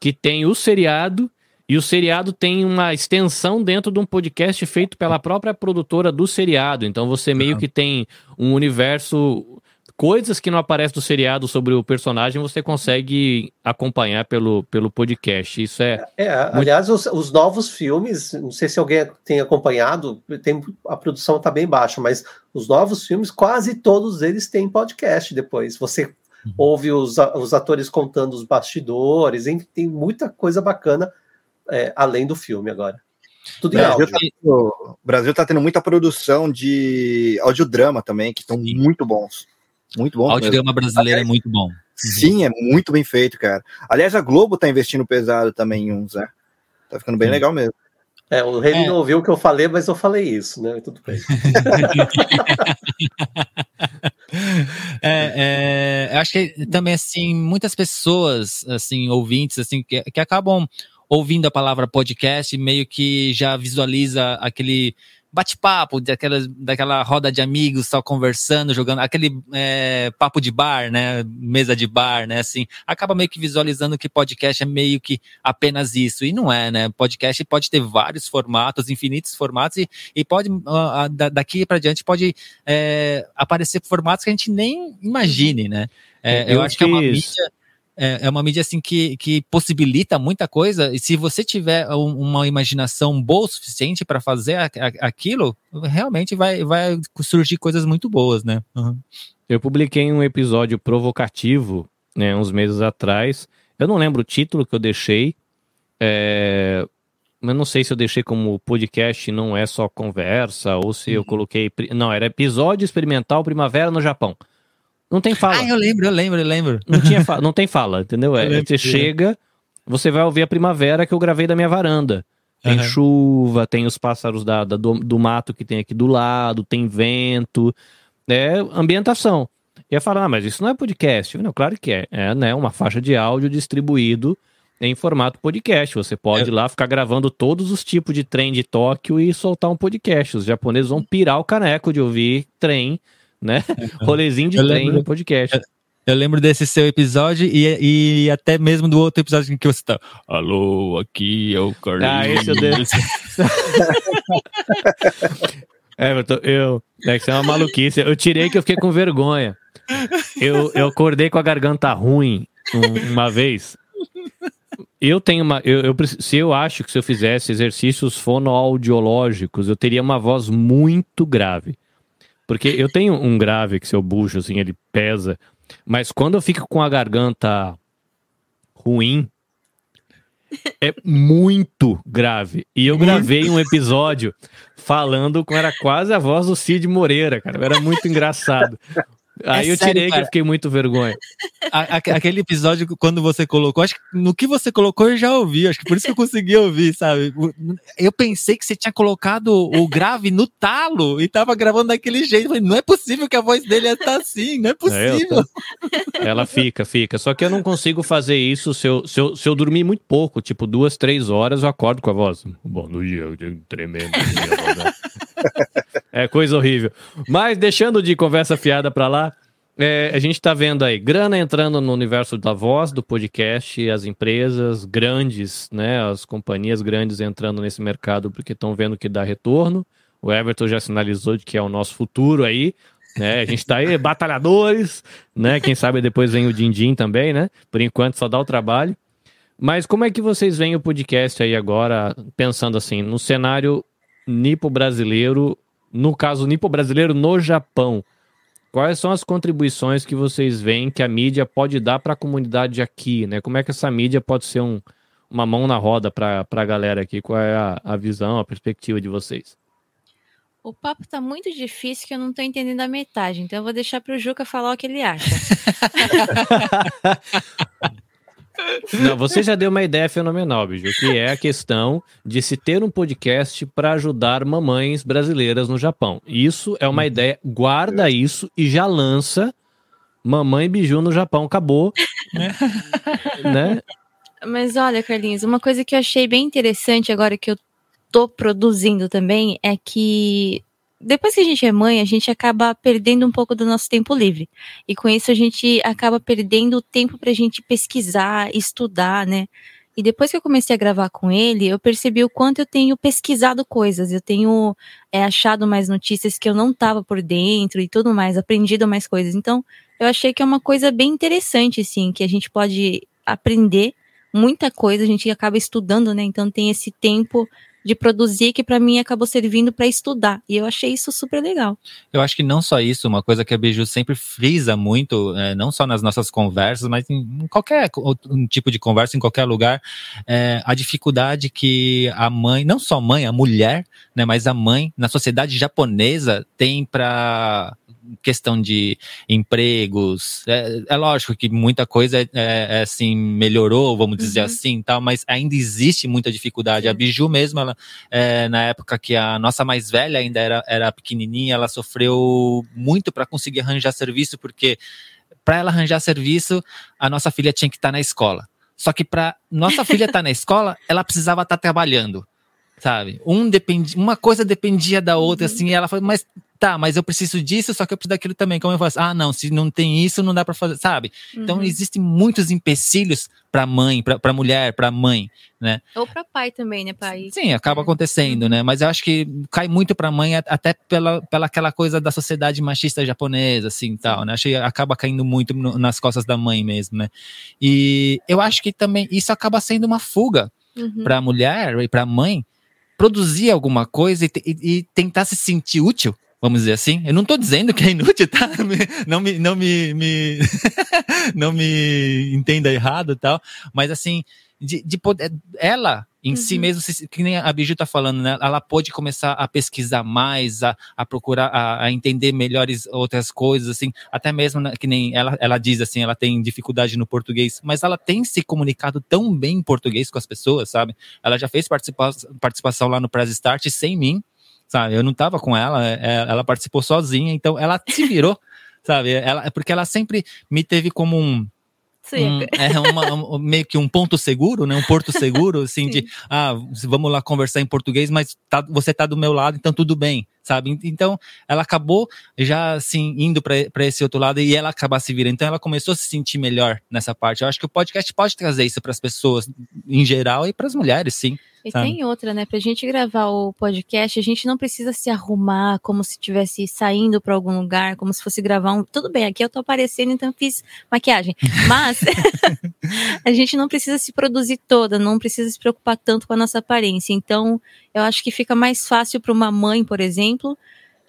que tem o seriado e o seriado tem uma extensão dentro de um podcast feito pela própria produtora do seriado. Então você meio que tem um universo, coisas que não aparecem do seriado sobre o personagem, você consegue acompanhar pelo, pelo podcast. Isso é É, aliás, os, os novos filmes, não sei se alguém tem acompanhado, tem, a produção está bem baixa, mas os novos filmes, quase todos eles têm podcast depois. Você ouve os, os atores contando os bastidores, tem muita coisa bacana é, além do filme agora. Tudo em áudio. tô- O Brasil tá tendo muita produção de audiodrama também, que estão muito bons. Muito mesmo. audiodrama brasileiro é muito bom. Sim, é muito bem feito, cara. Aliás, a Globo tá investindo pesado também em uns, né? Tá ficando bem Sim. legal mesmo. É, o Rei É. não ouviu o que eu falei, mas eu falei isso, né? Tudo bem. É, é, eu acho que também, assim, muitas pessoas, assim, ouvintes, assim, que, que acabam ouvindo a palavra podcast, meio que já visualiza aquele bate-papo, daquela, daquela roda de amigos só conversando, jogando, aquele é, papo de bar, né, mesa de bar, né, assim, acaba meio que visualizando que podcast é meio que apenas isso, e não é, né, podcast pode ter vários formatos, infinitos formatos, e, e pode, da- daqui para diante, pode é, aparecer formatos que a gente nem imagine, né, É, eu, Eu acho que é uma mídia é, é uma mídia assim que, que possibilita muita coisa e se você tiver um- uma imaginação boa o suficiente para fazer a- a- aquilo, realmente vai, vai surgir coisas muito boas, né? Uhum. Eu publiquei um episódio provocativo, né, uns meses atrás. Eu não lembro o título que eu deixei. É... Mas não sei se eu deixei como podcast não é só conversa, ou se eu Uhum. coloquei. Não, era episódio experimental Primavera no Japão. Não tem fala. Ah, eu lembro, eu lembro, eu lembro. Não, tinha não tem fala, entendeu? É, você que- chega, você vai ouvir a primavera que eu gravei da minha varanda. Tem Aham. chuva, tem os pássaros da, da- do, do mato que tem aqui do lado, tem vento, é ambientação. E eu falo, ah, mas isso não é podcast. Não, claro que é. É né, uma faixa de áudio distribuído em formato podcast. Você pode ir lá ficar gravando todos os tipos de trem de Tóquio e soltar um podcast. Os japoneses vão pirar o caneco de ouvir trem, né? Rolezinho de Eu trem lembro- no podcast. Eu lembro desse seu episódio e, e até mesmo do outro episódio em que você tá. Alô, aqui é o Carlinhos. Ah, esse eu dei. É, eu, eu é que isso é uma maluquice. Eu tirei que eu fiquei com vergonha. Eu, eu acordei com a garganta ruim um- uma vez. Eu tenho uma. Eu, eu se eu acho que se eu fizesse exercícios fonoaudiológicos, eu teria uma voz muito grave. Porque eu tenho um grave que se eu bucho, assim, ele pesa. Mas quando eu fico com a garganta ruim, é muito grave. E eu gravei um episódio falando com era quase a voz do Cid Moreira, cara. Era muito engraçado. Aí eu sério, tirei que cara? eu fiquei muito vergonha. A- a- aquele episódio quando você colocou, acho que no que você colocou eu já ouvi, acho que por isso que eu consegui ouvir, sabe? Eu pensei que você tinha colocado o grave no talo e tava gravando daquele jeito. Eu Falei, não é possível que a voz dele tá assim, não é É, eu possível. Ela fica, fica. Só que eu não consigo fazer isso se eu, se eu, se eu dormir muito pouco, tipo duas, três horas, eu acordo com a voz. Bom, no dia, eu tenho tremendo. É coisa horrível. Mas deixando de conversa fiada pra lá, é, a gente tá vendo aí grana entrando no universo da voz, do podcast, as empresas grandes, né, as companhias grandes entrando nesse mercado porque estão vendo que dá retorno. O Everton já sinalizou de que é o nosso futuro aí, né? A gente tá aí, batalhadores, né? Quem sabe depois vem o Dindim também, né? Por enquanto só dá o trabalho. Mas como é que vocês veem o podcast aí agora, pensando assim, no cenário nipo brasileiro, no caso nipo brasileiro no Japão? Quais são as contribuições que vocês veem que a mídia pode dar para a comunidade aqui, né? Como é que essa mídia pode ser um, uma mão na roda para a galera aqui? Qual é a, a visão, a perspectiva de vocês? O papo tá muito difícil que eu não tô entendendo a metade, então eu vou deixar pro Juca falar o que ele acha. Não, você já deu uma ideia fenomenal, Biju, que é a questão de se ter um podcast para ajudar mamães brasileiras no Japão. Isso é uma ideia, guarda isso e já lança Mamãe Biju no Japão. Acabou. né? Mas olha, Carlinhos, uma coisa que eu achei bem interessante agora que eu tô produzindo também é que depois que a gente é mãe, a gente acaba perdendo um pouco do nosso tempo livre. E com isso a gente acaba perdendo o tempo pra gente pesquisar, estudar, né? E depois que eu comecei a gravar com ele, eu percebi o quanto eu tenho pesquisado coisas, eu tenho é, achado mais notícias que eu não estava por dentro e tudo mais, aprendido mais coisas. Então, eu achei que é uma coisa bem interessante, assim, que a gente pode aprender muita coisa, a gente acaba estudando, né? Então tem esse tempo de produzir que para mim acabou servindo para estudar. E eu achei isso super legal. Eu acho que não só isso, uma coisa que a Biju sempre frisa muito, é, não só nas nossas conversas, mas em, qualquer um tipo de conversa, em qualquer lugar, é, a dificuldade que a mãe, não só mãe, a mulher, né, mas a mãe na sociedade japonesa tem para questão de empregos, é, é, lógico que muita coisa é, é assim melhorou, vamos dizer uhum. assim, tal, mas ainda existe muita dificuldade. A Biju mesmo, ela, é, na época que a nossa mais velha ainda era, era pequenininha, ela sofreu muito para conseguir arranjar serviço, porque para ela arranjar serviço, a nossa filha tinha que estar tá na escola. Só que para nossa filha estar tá na escola, ela precisava estar tá trabalhando sabe? Um dependi, uma coisa dependia da outra, uhum. assim, e ela falou, mas tá, mas eu preciso disso, só que eu preciso daquilo também. Como eu faço? Ah, não, se não tem isso, não dá para fazer, sabe? Então, uhum. Então existem muitos empecilhos para mãe, para mulher, para mãe, né? Ou para pai também, né, pai? Sim, acaba acontecendo, uhum. né? Mas eu acho que cai muito para mãe até pela, pela aquela coisa da sociedade machista japonesa, assim, tal, né? Acho que acaba caindo muito no, nas costas da mãe mesmo, né? E eu acho que também isso acaba sendo uma fuga uhum. para a mulher e para a mãe produzir alguma coisa e, e, e tentar se sentir útil vamos dizer assim. Eu não estou dizendo que é inútil, tá? Não me, não me, me não me entenda errado, tal. Mas assim, de, de poder, ela em uhum. si mesmo, que nem a Biju tá falando, né? Ela pode começar a pesquisar mais, a, a procurar, a, a, entender melhores outras coisas, assim, até mesmo né, que nem ela, ela diz assim, ela tem dificuldade no português, mas ela tem se comunicado tão bem em português com as pessoas, sabe? Ela já fez participa participação lá no Press Start sem mim, sabe? Eu não tava com ela, é, é, ela participou sozinha, então ela se virou, sabe? Ela, porque ela sempre me teve como um um, é uma, um, meio que um ponto seguro, né? Um porto seguro, assim, Sim. de ah, vamos lá conversar em português, mas tá, você tá do meu lado, então tudo bem, sabe? Então, ela acabou já assim indo para esse outro lado e ela acabar se virando. Então, ela começou a se sentir melhor nessa parte. Eu acho que o podcast pode trazer isso para as pessoas em geral e para as mulheres, sim. E sabe? tem outra, né? Pra gente gravar o podcast, a gente não precisa se arrumar como se estivesse saindo para algum lugar, como se fosse gravar um. Tudo bem, aqui eu tô aparecendo, então fiz maquiagem. Mas a gente não precisa se produzir toda, não precisa se preocupar tanto com a nossa aparência. Então, eu acho que fica mais fácil para uma mãe, por exemplo,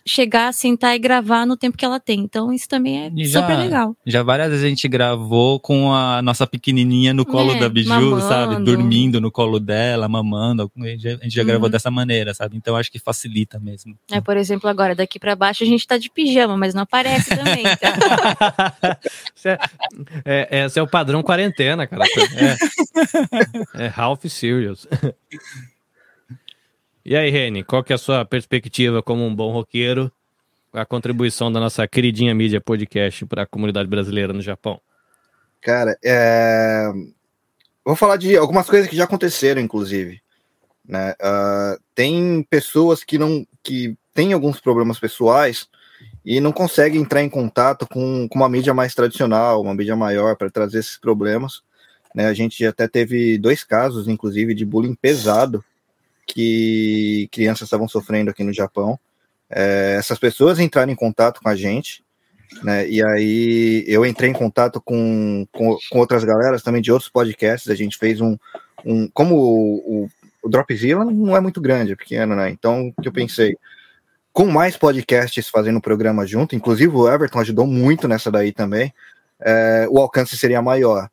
chegar, sentar e gravar no tempo que ela tem. Então, isso também é já, super legal. Já várias vezes a gente gravou com a nossa pequenininha no colo é, da Biju, mamando. sabe? Dormindo no colo dela, mamando. A gente já, a gente já uhum. gravou dessa maneira, sabe? Então, acho que facilita mesmo. É, por exemplo, agora, daqui para baixo, a gente tá de pijama, mas não aparece também. Tá? é, é, esse é o padrão quarentena, cara. É, é half serious. E aí, Reni, qual que é a sua perspectiva como um bom roqueiro, a contribuição da nossa queridinha mídia podcast para a comunidade brasileira no Japão? Cara, é... vou falar de algumas coisas que já aconteceram, inclusive. Né? Uh, tem pessoas que não que têm alguns problemas pessoais e não conseguem entrar em contato com, com uma mídia mais tradicional, uma mídia maior para trazer esses problemas. Né? A gente até teve dois casos, inclusive, de bullying pesado que crianças estavam sofrendo aqui no Japão. É, essas pessoas entraram em contato com a gente, né? E aí eu entrei em contato com, com, com outras galeras também de outros podcasts. A gente fez um. um como o, o, Dropzilla não é muito grande, é pequeno, né? Então, o que eu pensei? Com mais podcasts fazendo o programa junto, inclusive o Everton ajudou muito nessa daí também, é, o alcance seria maior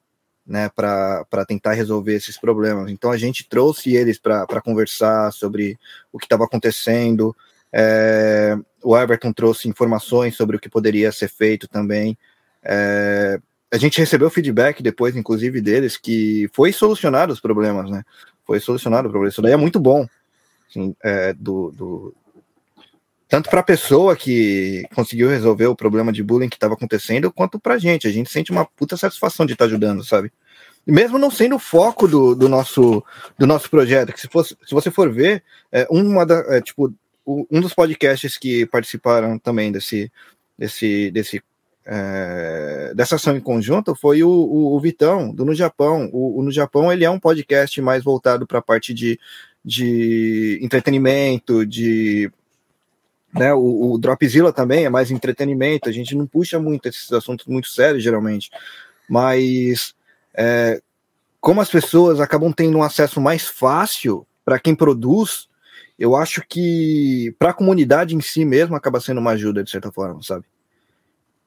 né, para tentar resolver esses problemas. Então a gente trouxe eles para conversar sobre o que estava acontecendo. É, o Everton trouxe informações sobre o que poderia ser feito também. É, a gente recebeu feedback depois, inclusive, deles, que foi solucionado os problemas, né? Foi solucionado o problema. Isso daí é muito bom. Assim, é, do, do, tanto para a pessoa que conseguiu resolver o problema de bullying que estava acontecendo, quanto para a gente. A gente sente uma puta satisfação de estar tá ajudando, sabe? Mesmo não sendo o foco do, do, nosso, do nosso projeto, que se, fosse, se você for ver, é, uma da, é, tipo, um dos podcasts que participaram também desse, desse, desse é, dessa ação em conjunto foi o, o, o Vitão, do No Japão. O, o, No Japão ele é um podcast mais voltado para a parte de, de entretenimento, de. Né, o, o Dropzilla também é mais entretenimento, a gente não puxa muito esses assuntos muito sérios, geralmente. Mas é, como as pessoas acabam tendo um acesso mais fácil para quem produz, eu acho que para a comunidade em si mesmo acaba sendo uma ajuda, de certa forma, sabe?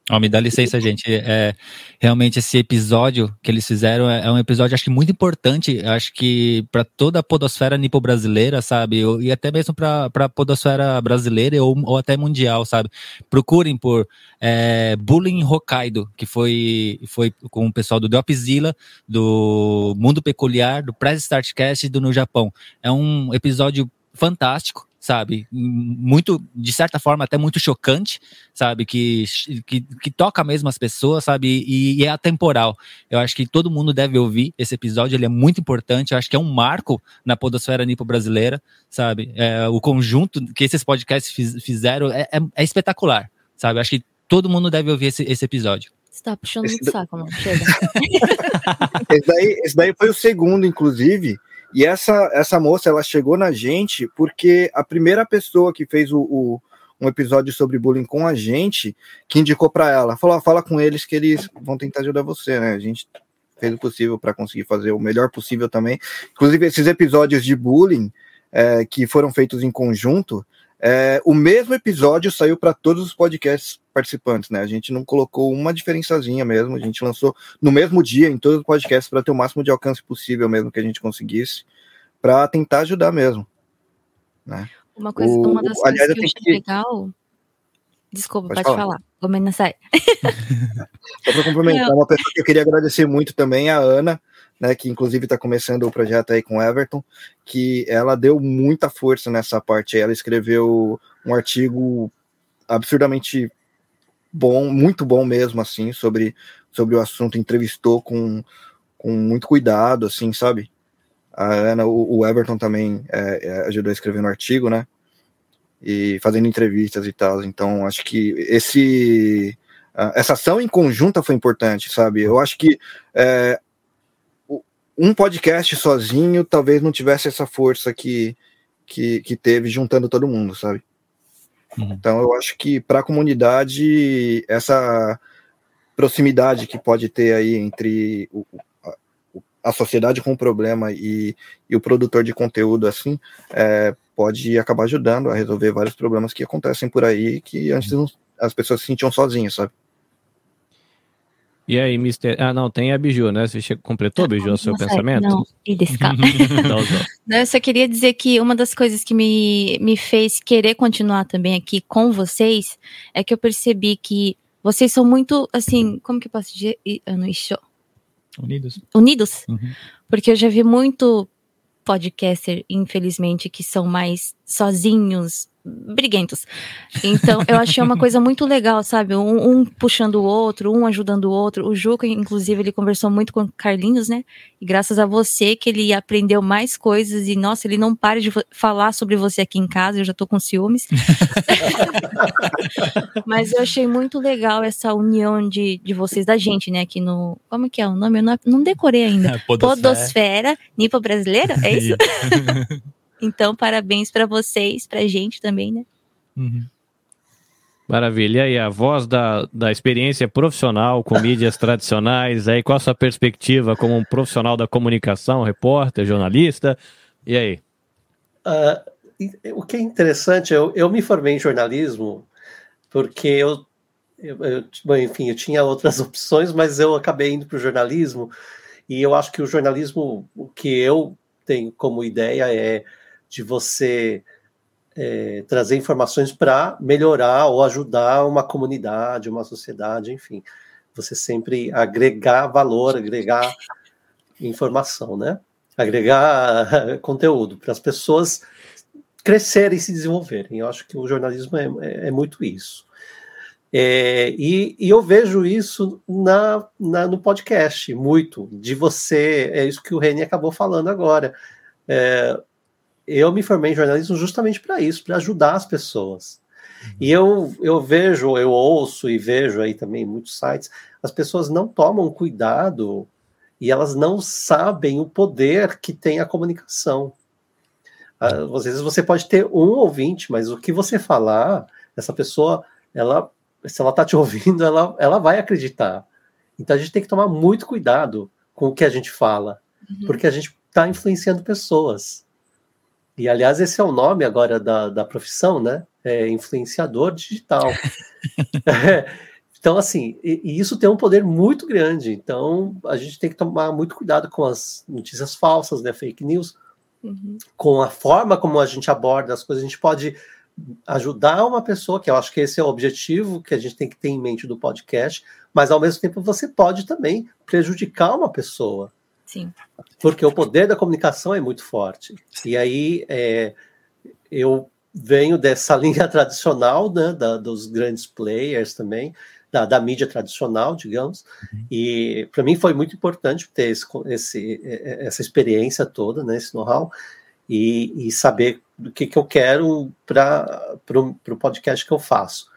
Oh, me dá licença, gente. É, realmente esse episódio que eles fizeram é, é um episódio, acho que muito importante, acho que para toda a podosfera nipo-brasileira, sabe? E até mesmo para a podosfera brasileira ou, ou até mundial, sabe? Procurem por é, Bullying Hokkaido, que foi, foi com o pessoal do Dropzilla, do Mundo Peculiar, do Press Startcast e do No Japão. É um episódio fantástico sabe? Muito, de certa forma, até muito chocante, sabe? Que, que, que toca mesmo as pessoas, sabe? E, e, é atemporal. Eu acho que todo mundo deve ouvir esse episódio, ele é muito importante. Eu acho que é um marco na podosfera nipo brasileira, sabe? É, o conjunto que esses podcasts fiz, fizeram é, é, é, espetacular, sabe? Eu acho que todo mundo deve ouvir esse, esse episódio. Você tá puxando esse muito do... saco, mano. Chega. esse, daí, esse daí foi o segundo, inclusive, e essa, essa moça, ela chegou na gente porque a primeira pessoa que fez o, o um episódio sobre bullying com a gente, que indicou para ela, falou, fala com eles que eles vão tentar ajudar você, né? A gente fez o possível para conseguir fazer o melhor possível também. Inclusive, esses episódios de bullying é, que foram feitos em conjunto, é, o mesmo episódio saiu para todos os podcasts participantes, né? A gente não colocou uma diferençazinha mesmo, a gente lançou no mesmo dia em todos os podcasts para ter o máximo de alcance possível mesmo que a gente conseguisse, para tentar ajudar mesmo. Né? Uma coisa, o, uma das coisas aliás, que eu achei que... legal. Desculpa, pode, pode falar. Gomes sai. Só para complementar, uma pessoa que eu queria agradecer muito também, a Ana, né, que inclusive está começando o projeto aí com Everton, que ela deu muita força nessa parte. Ela escreveu um artigo absurdamente bom, muito bom mesmo, assim, sobre, sobre o assunto, entrevistou com, com muito cuidado, assim, sabe? A Ana, o, o Everton também é, é, ajudou a escrever no artigo, né? E fazendo entrevistas e tal. Então, acho que esse essa ação em conjunta foi importante, sabe? Eu acho que é, um podcast sozinho talvez não tivesse essa força que, que, que teve juntando todo mundo, sabe? Uhum. Então eu acho que para a comunidade essa proximidade que pode ter aí entre o, a, a, sociedade com o problema e, e, o produtor de conteúdo assim é, pode acabar ajudando a resolver vários problemas que acontecem por aí que antes uhum. as pessoas se sentiam sozinhas, sabe? E aí, Mister. Ah, não, tem a Biju, né? Você completou, Biju, o seu pensamento? Não, e desse Eu só queria dizer que uma das coisas que me, me fez querer continuar também aqui com vocês é que eu percebi que vocês são muito, assim, como que eu posso dizer? Unidos. Unidos? Uhum. Porque eu já vi muito podcaster, infelizmente, que são mais sozinhos, briguentos. Então, eu achei uma coisa muito legal, sabe? Um, um, puxando o outro, um ajudando o outro. O Juca, inclusive, ele conversou muito com o Carlinhos, né? E graças a você que ele aprendeu mais coisas e, nossa, ele não para de falar sobre você aqui em casa, eu já tô com ciúmes. Mas eu achei muito legal essa união de, de vocês, da gente, né? Aqui no... Como que é o nome? Eu não, não decorei ainda. Podosfera. Podosfera Nipo Brasileira, é isso? Então, parabéns para vocês, para a gente também, né? Uhum. Maravilha. E aí, a voz da, da experiência profissional com mídias tradicionais, aí qual a sua perspectiva como um profissional da comunicação, repórter, jornalista? E aí? Uh, o que é interessante, eu, eu me formei em jornalismo porque eu, eu, eu bom, enfim, eu tinha outras opções, mas eu acabei indo para o jornalismo e eu acho que o jornalismo, o que eu tenho como ideia é de você é, trazer informações para melhorar ou ajudar uma comunidade, uma sociedade, enfim. Você sempre agregar valor, agregar informação, né? Agregar conteúdo para as pessoas crescerem e se desenvolverem. Eu acho que o jornalismo é, é, é muito isso. É, e, e, eu vejo isso na, na, no podcast, muito, de você, é isso que o Reni acabou falando agora. É, eu me formei em jornalismo justamente para isso, para ajudar as pessoas. E eu, eu vejo, eu ouço e vejo aí também muitos sites, as pessoas não tomam cuidado e elas não sabem o poder que tem a comunicação. Às vezes você pode ter um ouvinte, mas o que você falar, essa pessoa, ela, se ela está te ouvindo, ela, ela vai acreditar. Então a gente tem que tomar muito cuidado com o que a gente fala, uhum. porque a gente está influenciando pessoas. E, aliás, esse é o nome agora da, da profissão, né? É influenciador digital. é, então, assim, e, e, isso tem um poder muito grande. Então, a gente tem que tomar muito cuidado com as notícias falsas, né? Fake news, uhum. com a forma como a gente aborda as coisas. A gente pode ajudar uma pessoa, que eu acho que esse é o objetivo que a gente tem que ter em mente do podcast, mas ao mesmo tempo você pode também prejudicar uma pessoa. Sim. Porque o poder da comunicação é muito forte. E aí é, eu venho dessa linha tradicional, né, da, dos grandes players também, da, da mídia tradicional, digamos, uhum. e para mim foi muito importante ter esse, esse, essa experiência toda, né, esse know-how, e, e, saber do que, que eu quero para o podcast que eu faço.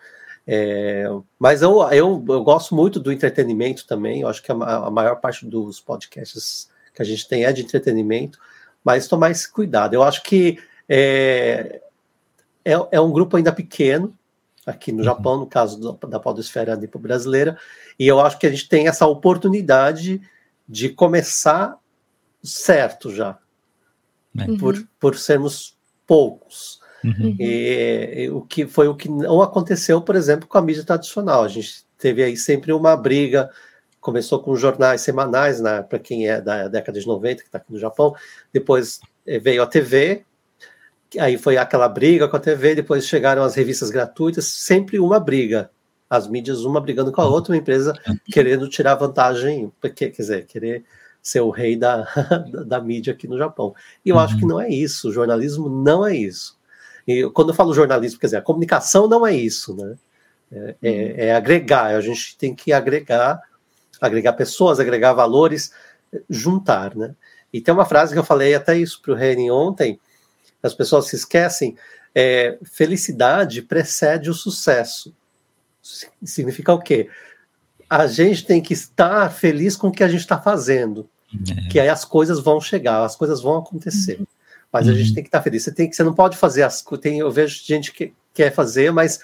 É, mas eu, eu, eu, gosto muito do entretenimento também. Eu acho que a, a, maior parte dos podcasts que a gente tem é de entretenimento, mas tomar esse cuidado. Eu acho que é, é, é um grupo ainda pequeno, aqui no uhum. Japão, no caso do, da podosfera nipo brasileira, e eu acho que a gente tem essa oportunidade de começar certo já, uhum. por, por sermos poucos. Uhum. E, e, o que foi o que não aconteceu, por exemplo, com a mídia tradicional. A gente teve aí sempre uma briga. Começou com jornais semanais, né, para quem é da década de 90, que está aqui no Japão. Depois eh, veio a TV, aí foi aquela briga com a TV. Depois chegaram as revistas gratuitas, sempre uma briga. As mídias, uma brigando com a outra, uma empresa querendo tirar vantagem, porque, quer dizer, querer ser o rei da, da, da mídia aqui no Japão. E eu uhum. acho que não é isso. O jornalismo não é isso. E quando eu falo jornalismo, quer dizer, a comunicação não é isso, né? É, é, uhum. é, agregar, a gente tem que agregar, agregar pessoas, agregar valores, juntar, né? E tem uma frase que eu falei até isso para o Reni ontem, as pessoas se esquecem, é, felicidade precede o sucesso. Significa o quê? A gente tem que estar feliz com o que a gente está fazendo, é. que aí as coisas vão chegar, as coisas vão acontecer. Mas uhum. a gente uhum. tem que estar tá feliz. Você tem que, você não pode fazer as tem Eu vejo gente que quer fazer, mas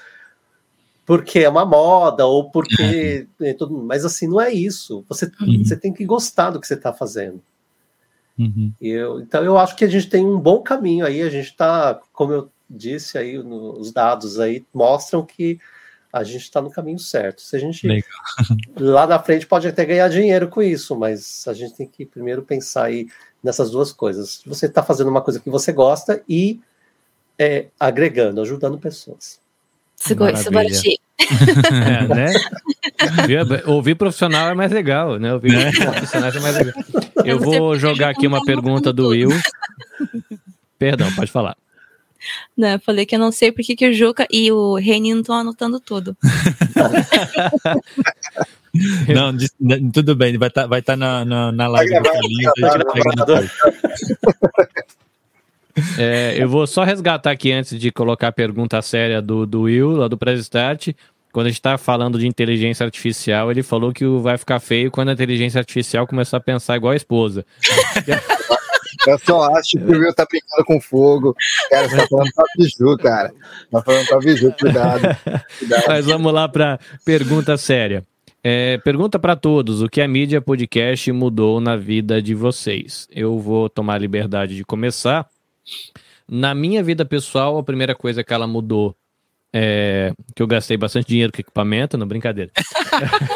porque é uma moda ou porque é tudo, mas assim não é isso. Você, uhum. você tem que gostar do que você está fazendo. Uhum. Eu, então eu acho que a gente tem um bom caminho aí. A gente está, como eu disse aí, no, os dados aí mostram que a gente está no caminho certo. Se a gente Legal. lá na frente pode até ganhar dinheiro com isso, mas a gente tem que primeiro pensar aí nessas duas coisas. Você está fazendo uma coisa que você gosta e é, agregando, ajudando pessoas. é, né? Ouvir profissional é mais legal, né? Ouvir é. profissionais é mais legal. Eu vou jogar aqui uma pergunta do Will. Perdão, pode falar. Não, eu falei que eu não sei porque que o Juca e o Renin estão anotando tudo. Não, tudo bem, vai estar tá, vai tá na, na, na live. é, eu vou só resgatar aqui antes de colocar a pergunta séria do, do Will, lá do Press Start. Quando a gente está falando de inteligência artificial, ele falou que vai ficar feio quando a inteligência artificial começar a pensar igual a esposa. Eu só acho que o Will tá brincando com fogo. Cara, você tá falando pra Biju, cara. Tá falando pra Biju, cuidado. cuidado. Mas vamos lá pra pergunta séria. É, pergunta para todos: o que a mídia podcast mudou na vida de vocês? Eu vou tomar a liberdade de começar. Na minha vida pessoal, a primeira coisa que ela mudou é que eu gastei bastante dinheiro com equipamento, não brincadeira.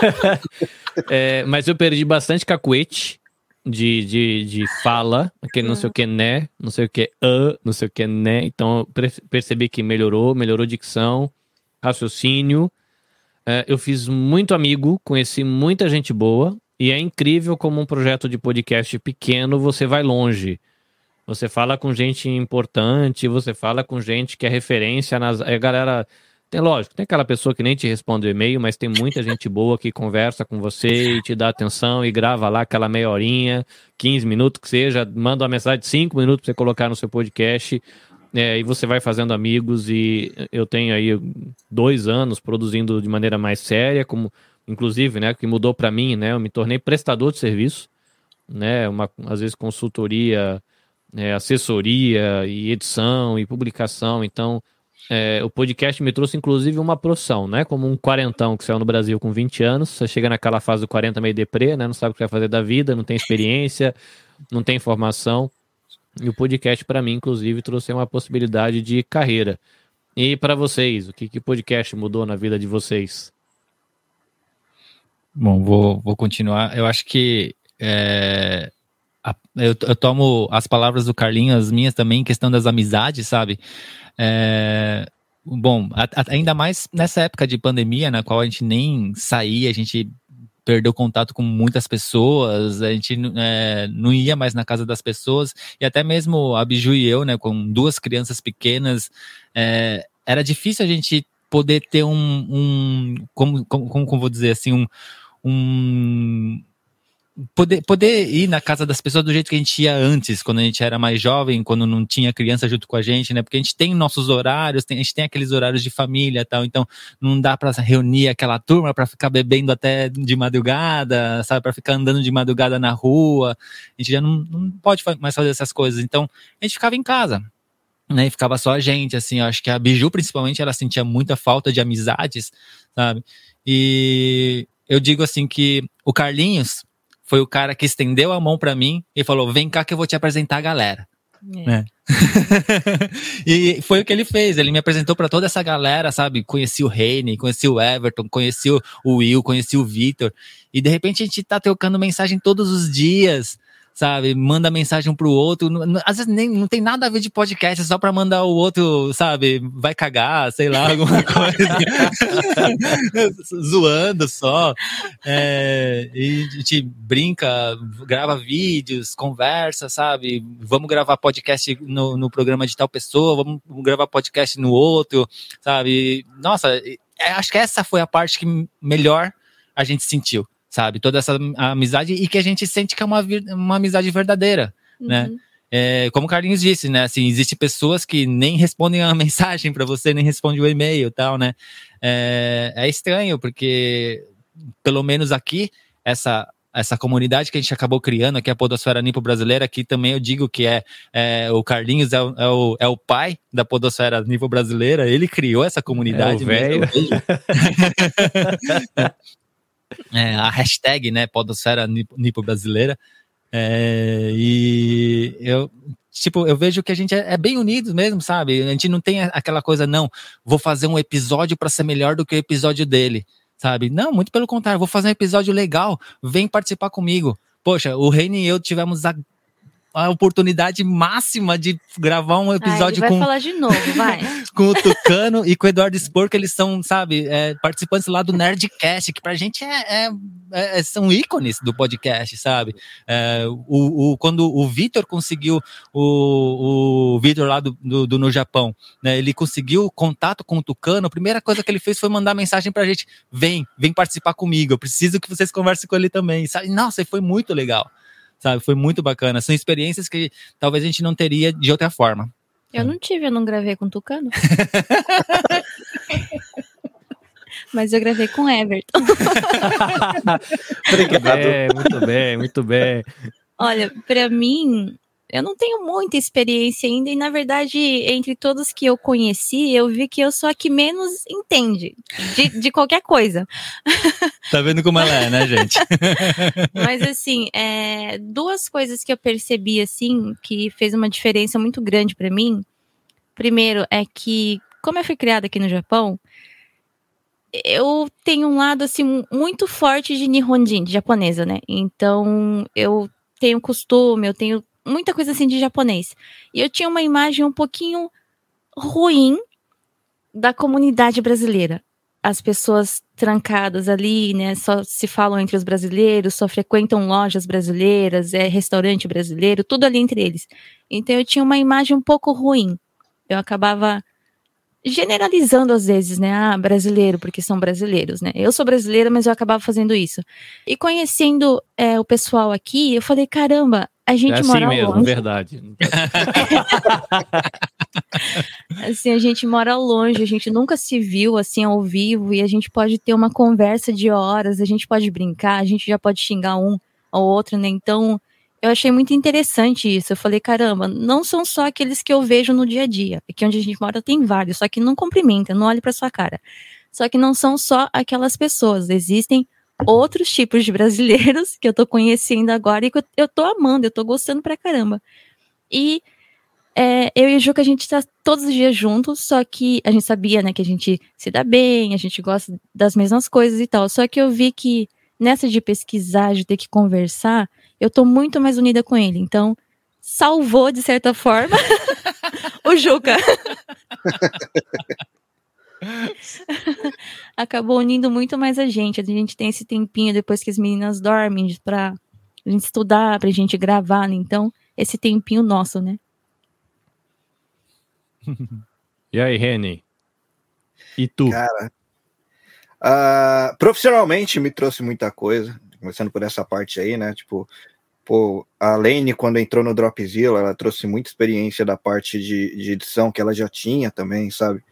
é, mas eu perdi bastante cacuete de, de, de fala, aquele não sei o que né, não sei o que uh, não sei o que né. Então percebi que melhorou, melhorou dicção, raciocínio. É, eu fiz muito amigo, conheci muita gente boa, e é incrível como um projeto de podcast pequeno você vai longe. Você fala com gente importante, você fala com gente que é referência nas. A galera. Tem, lógico, tem aquela pessoa que nem te responde o e-mail, mas tem muita gente boa que conversa com você e te dá atenção e grava lá aquela meia horinha, 15 minutos que seja, manda uma mensagem de 5 minutos para você colocar no seu podcast. É, e você vai fazendo amigos e eu tenho aí dois anos produzindo de maneira mais séria, como inclusive, né, que mudou para mim, né, eu me tornei prestador de serviço, né, uma às vezes consultoria, é, assessoria e edição e publicação, então é, o podcast me trouxe inclusive uma profissão, né, como um quarentão que saiu no Brasil com 20 anos, você chega naquela fase do 40 meio deprê, né, não sabe o que vai fazer da vida, não tem experiência, não tem formação, e o podcast, para mim, inclusive, trouxe uma possibilidade de carreira. E para vocês, o que, o podcast mudou na vida de vocês? Bom, vou, vou continuar. Eu acho que é, a, eu, eu, tomo as palavras do Carlinhos, as minhas também, questão das amizades, sabe? É, bom, a, a, ainda mais nessa época de pandemia, na qual a gente nem saía, a gente perdeu contato com muitas pessoas, a gente é, não ia mais na casa das pessoas, e até mesmo a Biju e eu, né, com duas crianças pequenas, é, era difícil a gente poder ter um, um como, como, como vou dizer assim, um, um poder, poder ir na casa das pessoas do jeito que a gente ia antes, quando a gente era mais jovem, quando não tinha criança junto com a gente, né? Porque a gente tem nossos horários, tem, a gente tem aqueles horários de família tal, então não dá para reunir aquela turma para ficar bebendo até de madrugada, sabe? Para ficar andando de madrugada na rua. A gente já não, não pode mais fazer essas coisas. Então a gente ficava em casa. Né, e ficava só a gente, assim, eu acho que a Biju, principalmente, ela sentia muita falta de amizades, sabe? E eu digo assim que o Carlinhos, foi o cara que estendeu a mão para mim e falou: vem cá que eu vou te apresentar a galera. É. Né? e foi o que ele fez. Ele me apresentou para toda essa galera, sabe? Conheci o Reine, conheci o Everton, conheci o Will, conheci o Victor. E de repente a gente tá trocando mensagem todos os dias, sabe? Manda mensagem pro outro. Às vezes nem, não tem nada a ver de podcast, é só pra mandar o outro, sabe? Vai cagar, sei lá, alguma coisa. Zoando só. É, e a gente brinca, grava vídeos, conversa, sabe? Vamos gravar podcast no, no programa de tal pessoa, vamos gravar podcast no outro, sabe? Nossa, é, acho que essa foi a parte que melhor a gente sentiu sabe? Toda essa amizade e que a gente sente que é uma, uma amizade verdadeira, né? uhum. né? É, como o Carlinhos disse, né? Assim, existe pessoas que nem respondem a mensagem para você, nem respondem o e-mail tal, né? É, é estranho, porque pelo menos aqui, essa essa comunidade que a gente acabou criando aqui, a Podosfera Nipo Brasileira, aqui também eu digo que é, é o Carlinhos é o, é o, é, o, pai da Podosfera Nipo Brasileira, ele criou essa comunidade. É o velho. é, a hashtag, né, Podosfera Nipo Brasileira. É, e eu, tipo, eu vejo que a gente é, é, bem unido mesmo, sabe? A gente não tem aquela coisa, não, vou fazer um episódio para ser melhor do que o episódio dele, sabe? Não, muito pelo contrário, vou fazer um episódio legal, vem participar comigo. Poxa, o Reine e eu tivemos a a oportunidade máxima de gravar um episódio ah, com. Falar de novo, vai. com o Tucano e com o Eduardo Spor, que eles são, sabe, é, participantes lá do Nerdcast, que pra gente é, é, é são ícones do podcast, sabe? É, o, o, quando o Vitor conseguiu, o, o Vitor lá do, do, do, No Japão, né, ele conseguiu contato com o Tucano, a primeira coisa que ele fez foi mandar mensagem pra gente: vem, vem participar comigo, eu preciso que vocês conversem com ele também, sabe? Nossa, foi muito legal sabe? Foi muito bacana. São experiências que talvez a gente não teria de outra forma. Eu não tive, eu não gravei com Tucano. Mas eu gravei com Everton. Obrigado. É, muito bem, muito bem. Olha, para mim, eu não tenho muita experiência ainda, e na verdade, entre todos que eu conheci, eu vi que eu sou a que menos entende de, de qualquer coisa. Tá vendo como ela é, né, gente? Mas assim, é, duas coisas que eu percebi, assim, que fez uma diferença muito grande para mim. Primeiro é que, como eu fui criada aqui no Japão, eu tenho um lado assim muito forte de Nihonjin, de japonesa, né? Então eu tenho costume, eu tenho muita coisa assim de japonês. E eu tinha uma imagem um pouquinho ruim da comunidade brasileira. As pessoas trancadas ali, né? Só se falam entre os brasileiros, só frequentam lojas brasileiras, é restaurante brasileiro, tudo ali entre eles. Então eu tinha uma imagem um pouco ruim. Eu acabava generalizando às vezes, né? Ah, brasileiro, porque são brasileiros, né? Eu sou brasileira, mas eu acabava fazendo isso. E conhecendo é, o pessoal aqui, eu falei, caramba, a gente é assim mora mesmo, longe. verdade. assim, a gente mora longe, a gente nunca se viu assim ao vivo e a gente pode ter uma conversa de horas, a gente pode brincar, a gente já pode xingar um ao outro, né? Então, eu achei muito interessante isso. Eu falei, caramba, não são só aqueles que eu vejo no dia a dia. Aqui onde a gente mora tem vários, só que não cumprimenta, não olha para sua cara. Só que não são só aquelas pessoas, existem outros tipos de brasileiros que eu tô conhecendo agora e que eu, tô amando, eu tô gostando pra caramba. E é, eu e o Juca, a gente tá todos os dias juntos, só que a gente sabia, né, que a gente se dá bem, a gente gosta das mesmas coisas e tal. Só que eu vi que nessa de pesquisar, de ter que conversar, eu tô muito mais unida com ele. Então, salvou, de certa forma, o Juca. Acabou unindo muito mais a gente. A gente tem esse tempinho depois que as meninas dormem pra a gente estudar, pra gente gravar, né? Então, esse tempinho nosso, né? e aí, Reni? E tu? Cara, uh, profissionalmente me trouxe muita coisa, começando por essa parte aí, né? Tipo, Pô, a Lane, quando entrou no Dropzilla, ela trouxe muita experiência da parte de, de edição que ela já tinha também, sabe?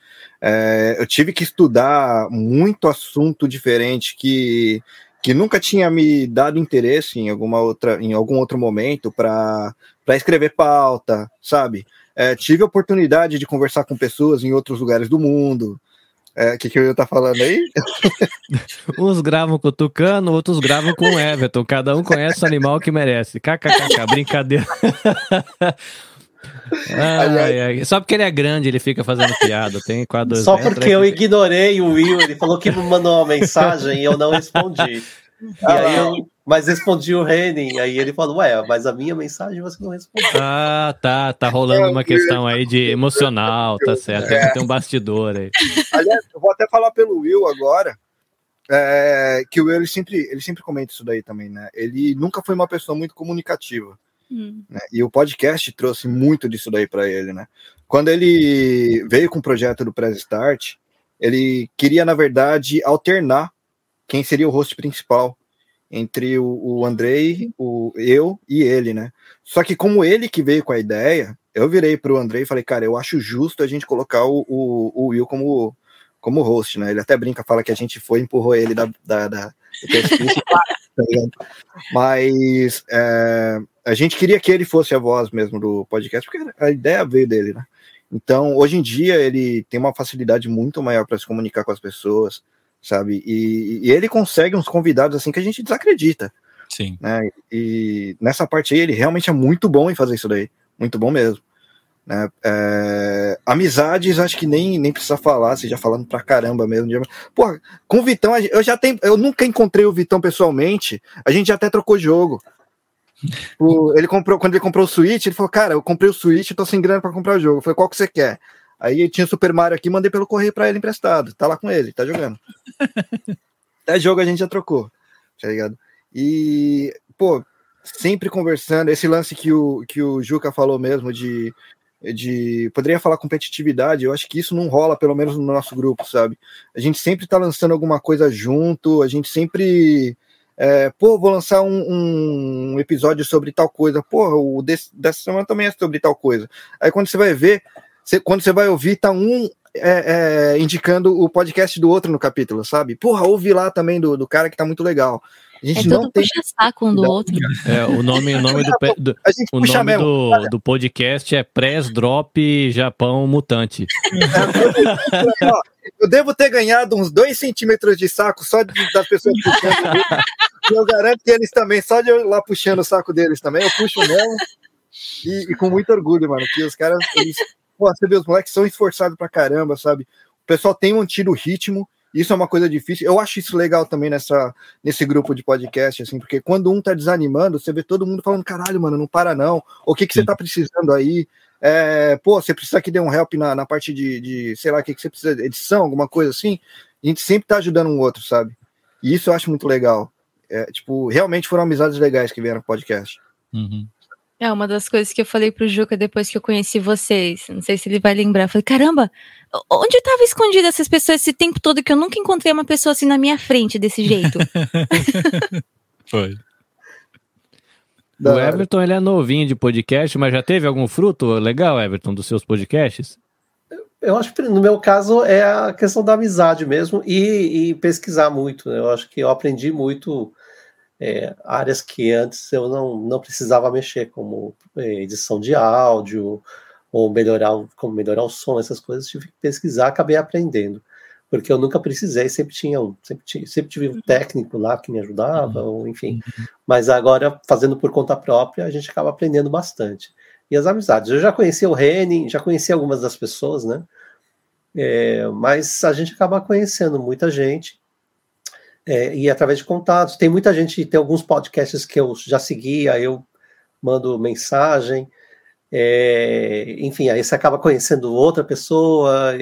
É, eu tive que estudar muito assunto diferente que, que nunca tinha me dado interesse em alguma outra em algum outro momento para escrever pauta, sabe? É, tive a oportunidade de conversar com pessoas em outros lugares do mundo, o é, que, que eu ia estar tá falando aí? Uns gravam com o Tucano, outros gravam com o Everton. Cada um conhece o animal que merece. KKKK, brincadeira. ai, ai. Só porque ele é grande, ele fica fazendo piada. Tem quadros. Só porque eu ignorei o Will, ele falou que me mandou uma mensagem e eu não respondi. E ah, aí eu, mas respondi o Renin, aí ele falou, ué, mas a minha mensagem você não respondeu. Ah, tá, tá rolando uma questão aí de emocional, tá certo, é. tem um bastidor aí. Aliás, eu vou até falar pelo Will agora, é, que o Will, ele sempre, ele sempre comenta isso daí também, né, ele nunca foi uma pessoa muito comunicativa, hum. né? e o podcast trouxe muito disso daí para ele, né, quando ele veio com o projeto do Press Start, ele queria, na verdade, alternar quem seria o host principal entre o, o Andrei, o, eu e ele, né? Só que como ele que veio com a ideia, eu virei para o Andrei e falei, cara, eu acho justo a gente colocar o, o, o, Will como, como host, né? Ele até brinca, fala que a gente foi empurrou ele da, da, da tá mas é, a gente queria que ele fosse a voz mesmo do podcast, porque a ideia veio dele, né? Então, hoje em dia, ele tem uma facilidade muito maior para se comunicar com as pessoas, sabe? E, e, ele consegue uns convidados assim que a gente desacredita. Sim. Né? E nessa parte aí ele realmente é muito bom em fazer isso daí, muito bom mesmo. Né? É, amizades, acho que nem, nem precisa falar, você já falando pra caramba mesmo. Pô, com o Vitão, eu já tenho, eu nunca encontrei o Vitão pessoalmente, a gente já até trocou jogo. O, ele comprou, quando ele comprou o Switch, ele falou: Cara, eu comprei o Switch, tô sem grana pra comprar o jogo. Eu falei: Qual que você quer? Aí tinha o Super Mario aqui, mandei pelo correio para ele emprestado. Tá lá com ele, tá jogando. Até jogo a gente já trocou, tá ligado? E, pô, sempre conversando. Esse lance que o, que o Juca falou mesmo de, de. Poderia falar competitividade, eu acho que isso não rola, pelo menos no nosso grupo, sabe? A gente sempre tá lançando alguma coisa junto, a gente sempre. É, pô, vou lançar um, um, episódio sobre tal coisa. Porra, o desse, dessa semana também é sobre tal coisa. Aí quando você vai ver, quando você vai ouvir, tá um é, é, indicando o podcast do outro no capítulo, sabe? Porra, ouve lá também do, do cara que tá muito legal. A gente é não tem saco um do outro. É, o nome, o nome, do, do o nome do, do, podcast é Press Drop Japão Mutante. eu devo ter ganhado uns dois centímetros de saco só de, das pessoas puxando. e eu garanto que eles também, só de eu lá puxando o saco deles também, eu puxo mesmo. E, e com muito orgulho, mano, que os caras eles pô, você vê, os moleques são esforçados pra caramba, sabe? O pessoal tem mantido o ritmo, isso é uma coisa difícil. Eu acho isso legal também nessa, nesse grupo de podcast, assim, porque quando um tá desanimando, você vê todo mundo falando, caralho, mano, não para não. O que, que você tá precisando aí? É, pô, você precisa que dê um help na, na parte de, de sei lá, o que, que você precisa, edição, alguma coisa assim. a gente sempre tá ajudando um outro, sabe? E isso eu acho muito legal. É, tipo, realmente foram amizades legais que vieram no podcast. Uhum. É uma das coisas que eu falei pro Juca depois que eu conheci vocês. Não sei se ele vai lembrar. Eu falei, caramba, onde estava escondida essas pessoas esse tempo todo que eu nunca encontrei uma pessoa assim na minha frente desse jeito? Foi. Da o hora. Everton, ele é novinho de podcast, mas já teve algum fruto legal, Everton, dos seus podcasts? Eu acho que no meu caso é a questão da amizade mesmo e, e pesquisar muito. né? Eu acho que eu aprendi muito é, áreas que antes eu não, não precisava mexer, como é, edição de áudio ou melhorar o- como melhorar o som, essas coisas. Tive que pesquisar, acabei aprendendo, porque eu nunca precisei, sempre tinha um, sempre, ti- sempre tive um técnico lá que me ajudava, ou enfim. Mas agora fazendo por conta própria, a gente acaba aprendendo bastante. E as amizades. Eu já conheci o Reni, já conheci algumas das pessoas, né? É, mas a gente acaba conhecendo muita gente é, e através de contatos. Tem muita gente, tem alguns podcasts que eu já seguia, eu mando mensagem, é, enfim, aí você acaba conhecendo outra pessoa.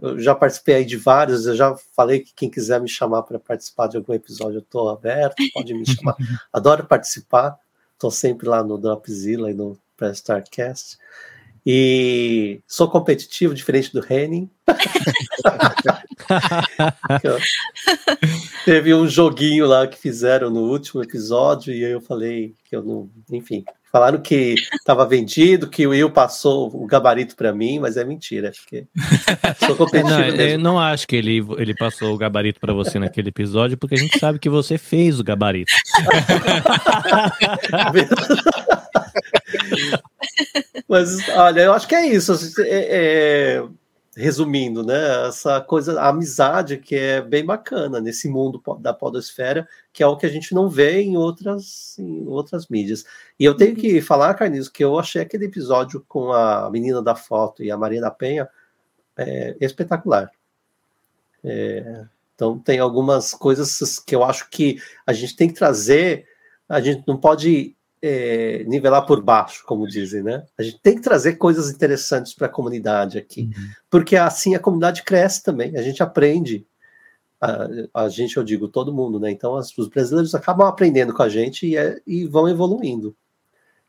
Eu já participei aí de vários, eu já falei que quem quiser me chamar para participar de algum episódio, eu estou aberto, pode me chamar. Adoro participar, estou sempre lá no Dropzilla e no Press Starcast. E sou competitivo, diferente do Henning. Teve um joguinho lá que fizeram no último episódio e aí eu falei que eu não. Enfim, falaram que estava vendido, que o Will passou o gabarito para mim, mas é mentira, porque sou Não, competitivo eu mesmo. não acho que ele, ele passou o gabarito pra você naquele episódio, porque a gente sabe que você fez o gabarito. Mas, olha, eu acho que é isso. é- é- resumindo, né? Essa coisa, a amizade que é bem bacana nesse mundo da podosfera, que é o que a gente não vê em outras, em outras mídias. E eu tenho que falar, Carlinhos, que eu achei aquele episódio com a menina da foto e a Maria da Penha é, espetacular. É, então tem algumas coisas que eu acho que a gente tem que trazer, a gente não pode é, nivelar por baixo, como dizem, né? A gente tem que trazer coisas interessantes para a comunidade aqui, porque assim a comunidade cresce também, a gente aprende. A, a gente, eu digo, todo mundo, né? Então as- os brasileiros acabam aprendendo com a gente e, é- e vão evoluindo.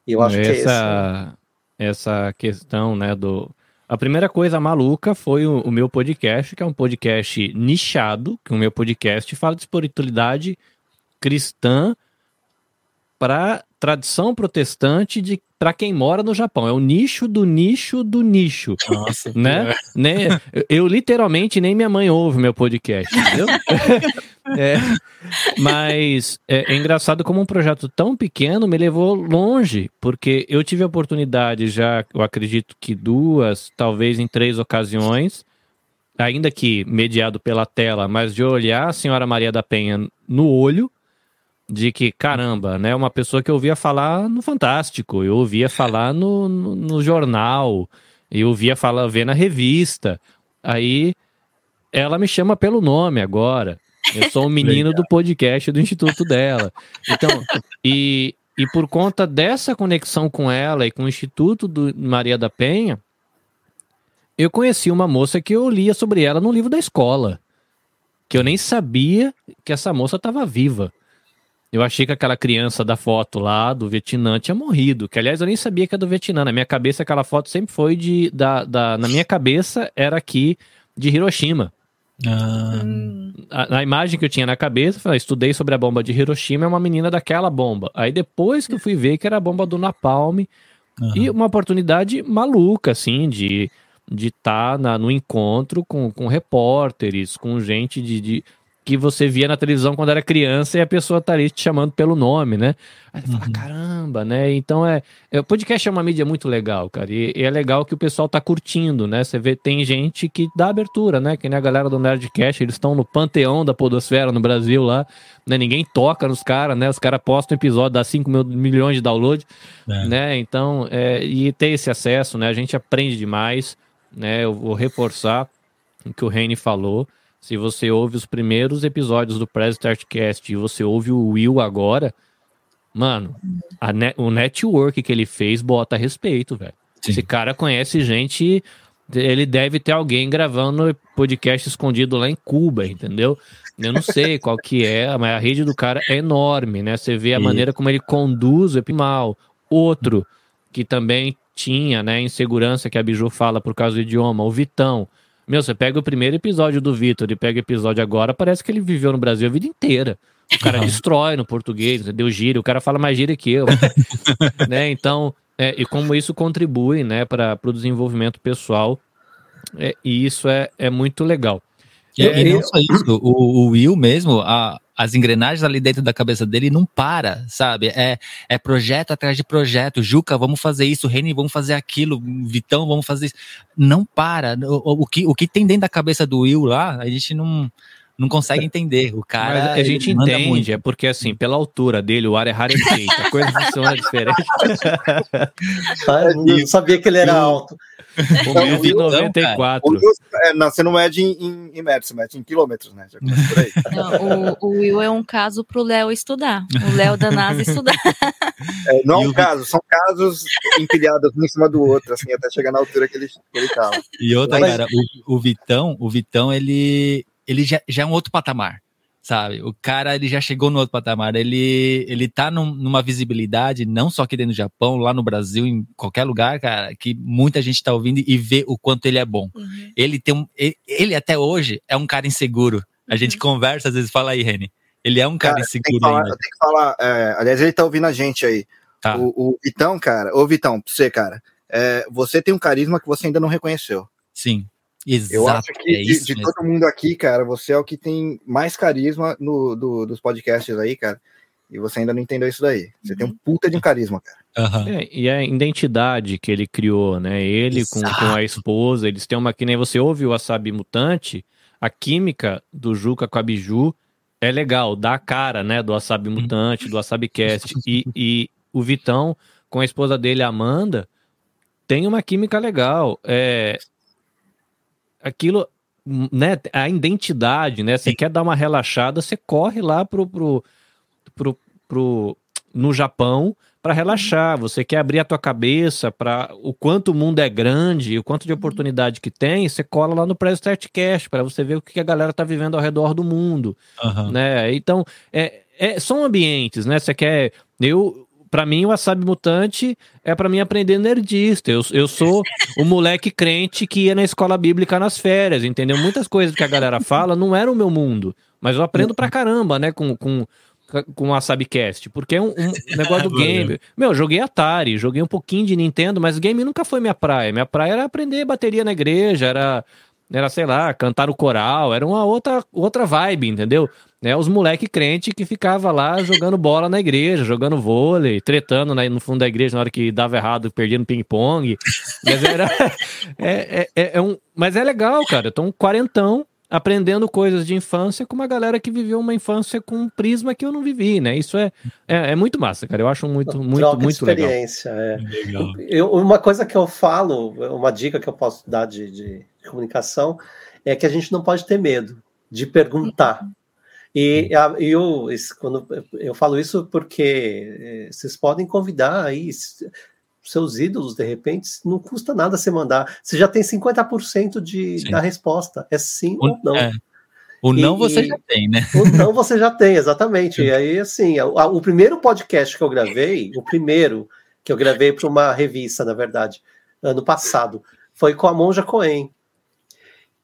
E eu acho que é essa, essa questão, né, do... A primeira coisa maluca foi o, o meu podcast, que é um podcast nichado, que o meu podcast fala de espiritualidade cristã para tradição protestante de para quem mora no Japão. É o nicho do nicho do nicho, Nossa. né? né? Eu, eu, literalmente nem minha mãe ouve meu podcast, entendeu? É, mas é, é engraçado como um projeto tão pequeno me levou longe, porque eu tive a oportunidade já, eu acredito que duas, talvez em três ocasiões, ainda que mediado pela tela, mas de olhar a senhora Maria da Penha no olho, de que, caramba, né, uma pessoa que eu ouvia falar no Fantástico, eu ouvia falar no, no, no jornal, eu ouvia falar, ver na revista, aí ela me chama pelo nome agora, eu sou um menino do podcast do instituto dela. Então, e, e por conta dessa conexão com ela e com o Instituto do Maria da Penha, eu conheci uma moça que eu lia sobre ela no livro da escola. Que eu nem sabia que essa moça estava viva. Eu achei que aquela criança da foto lá do Vietnã tinha morrido. Que aliás eu nem sabia que era do Vietnã. Na minha cabeça, aquela foto sempre foi de. Da, da, na minha cabeça era aqui de Hiroshima. Ah, a, a imagem que eu tinha na cabeça, falei, estudei sobre a bomba de Hiroshima, é uma menina daquela bomba. Aí depois que eu fui ver que era a bomba do Napalm, aham. e uma oportunidade maluca, assim, de de estar no encontro com, com repórteres, com gente de, de- que você via na televisão quando era criança e a pessoa tá ali te chamando pelo nome, né? Aí você fala, Uhum. caramba, né? Então é, é. O podcast é uma mídia muito legal, cara. E, e é legal que o pessoal tá curtindo, né? Você vê, tem gente que dá abertura, né? Que nem a galera do Nerdcast, eles estão no panteão da Podosfera no Brasil lá, né? Ninguém toca nos caras, né? Os caras postam um episódio, dá 5 mil, milhões de downloads É. né? Então, é, e ter esse acesso, né? A gente aprende demais, né? Eu vou reforçar o que o Reni falou. Se você ouve os primeiros episódios do Press Startcast e você ouve o Will agora, mano, ne- o network que ele fez bota respeito, velho. Esse cara conhece gente ele deve ter alguém gravando podcast escondido lá em Cuba, entendeu? Eu não sei qual que é, mas a rede do cara é enorme, né? Você vê a e... maneira como ele conduz o mal. Outro que também tinha, né, insegurança que a Biju fala por causa do idioma, o Vitão. Meu, você pega o primeiro episódio do Vitor e pega o episódio agora, parece que ele viveu no Brasil a vida inteira. O cara destrói no português, deu gíria, o cara fala mais gíria que eu. né? Então, é, e como isso contribui né, para o desenvolvimento pessoal, é, e isso é, é muito legal. E, e não só isso, o, o Will mesmo, a, as engrenagens ali dentro da cabeça dele não para, sabe? É, é projeto atrás de projeto. Juca, vamos fazer isso. Reni, vamos fazer aquilo. Vitão, vamos fazer isso. Não para. O, o, que, o que tem dentro da cabeça do Will lá, a gente não não consegue entender. O cara. Mas a gente entende, muito. é porque assim, pela altura dele, o ar é rarefeito, a coisa funciona diferente. Eu não sabia que ele era alto. O meu de 94. O é, não, você não mede em, em, em metros, você mede em quilômetros, né? Não, o, o, Will é um caso para o Léo estudar. O Léo da NASA estudar. É, não é um caso, são casos empilhados um em cima do outro, assim, até chegar na altura que ele, que ele tava. E outra, Mas... cara, o, o Vitão, o Vitão, ele, ele já, já é um outro patamar, sabe? O cara, ele já chegou no outro patamar, ele, ele tá num, numa visibilidade, não só aqui dentro do Japão, lá no Brasil, em qualquer lugar, cara, que muita gente tá ouvindo e vê o quanto ele é bom. Uhum. Ele tem um, ele, ele, até hoje é um cara inseguro. A gente uhum. conversa, às vezes, fala aí, Reni. Ele é um cara, cara inseguro falar, ainda. Tem que falar, é, aliás, ele tá ouvindo a gente aí. Tá. O, o Vitão, cara, ô Vitão, pra você, cara, é, você tem um carisma que você ainda não reconheceu. Sim. Exato, eu acho que é de, de todo mundo aqui, cara, você é o que tem mais carisma no, do, dos podcasts aí, cara. E você ainda não entendeu isso daí. Você uhum. tem um puta de um carisma, cara. Uhum. É, e a identidade que ele criou, né? Ele com, com, a esposa, eles têm uma que nem você ouve o Wasabi Mutante, a química do Juca com a Biju é legal, dá a cara, né? Do Wasabi uhum. Mutante, do Wasabi Cast. E, e o Vitão, com a esposa dele, a Amanda, tem uma química legal. É, aquilo, né, a identidade, né? Você quer dar uma relaxada, você corre lá pro, pro, pro, pro no Japão para relaxar. Você quer abrir a tua cabeça para o quanto o mundo é grande, o quanto de oportunidade que tem, você cola lá no Press Start Cash para você ver o que a galera tá vivendo ao redor do mundo, uhum. né? Então, é, é, são ambientes, né? Você quer eu para mim, o Wasabi Mutante é para mim aprender nerdista. Eu, eu sou o moleque crente que ia na escola bíblica nas férias, entendeu? Muitas coisas que a galera fala não era o meu mundo, mas eu aprendo pra caramba, né, com, com, com o WasabiCast, porque é um, um negócio do game. Meu, eu joguei Atari, joguei um pouquinho de Nintendo, mas game nunca foi minha praia. Minha praia era aprender bateria na igreja, era era, sei lá, cantar o coral, era uma outra, outra vibe, entendeu? Né, os moleque crente que ficava lá jogando bola na igreja, jogando vôlei, tretando no fundo da igreja na hora que dava errado, perdia no ping-pong. Mas era. é, é, é, é, um, mas é legal, cara. Então, um quarentão aprendendo coisas de infância com uma galera que viveu uma infância com um prisma que eu não vivi, né? Isso é, é, é muito massa, cara. Eu acho muito, muito, Troca muito experiência, legal. É. legal. Eu, uma coisa que eu falo, uma dica que eu posso dar de, de comunicação, é que a gente não pode ter medo de perguntar. E, a, eu, quando eu falo isso porque eh, vocês podem convidar aí seus ídolos, de repente, não custa nada você mandar. Você já tem 50% de, sim. da resposta. É sim o, ou não. É. O não e, você já tem, né? O não você já tem, exatamente. E aí, assim, a, a, o primeiro podcast que eu gravei, o primeiro que eu gravei para uma revista, na verdade, ano passado, foi com a Monja Coen.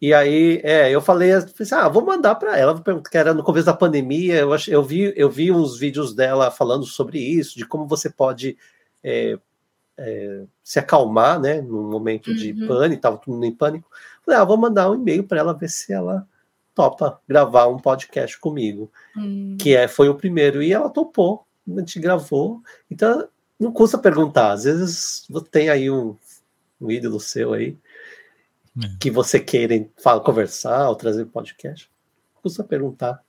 E aí, é, eu falei, assim, ah, vou mandar para ela, que era no começo da pandemia, eu, ach, eu, vi, eu vi uns vídeos dela falando sobre isso, de como você pode é, é, se acalmar, né, num momento de uhum. pânico, estava todo mundo em pânico. Falei, ah, vou mandar um e-mail para ela ver se ela topa gravar um podcast comigo, uhum. que é, foi o primeiro, e ela topou, a gente gravou, então não custa perguntar, às vezes tem aí um, um ídolo seu aí, é. que você queira falar, conversar ou trazer podcast, custa perguntar.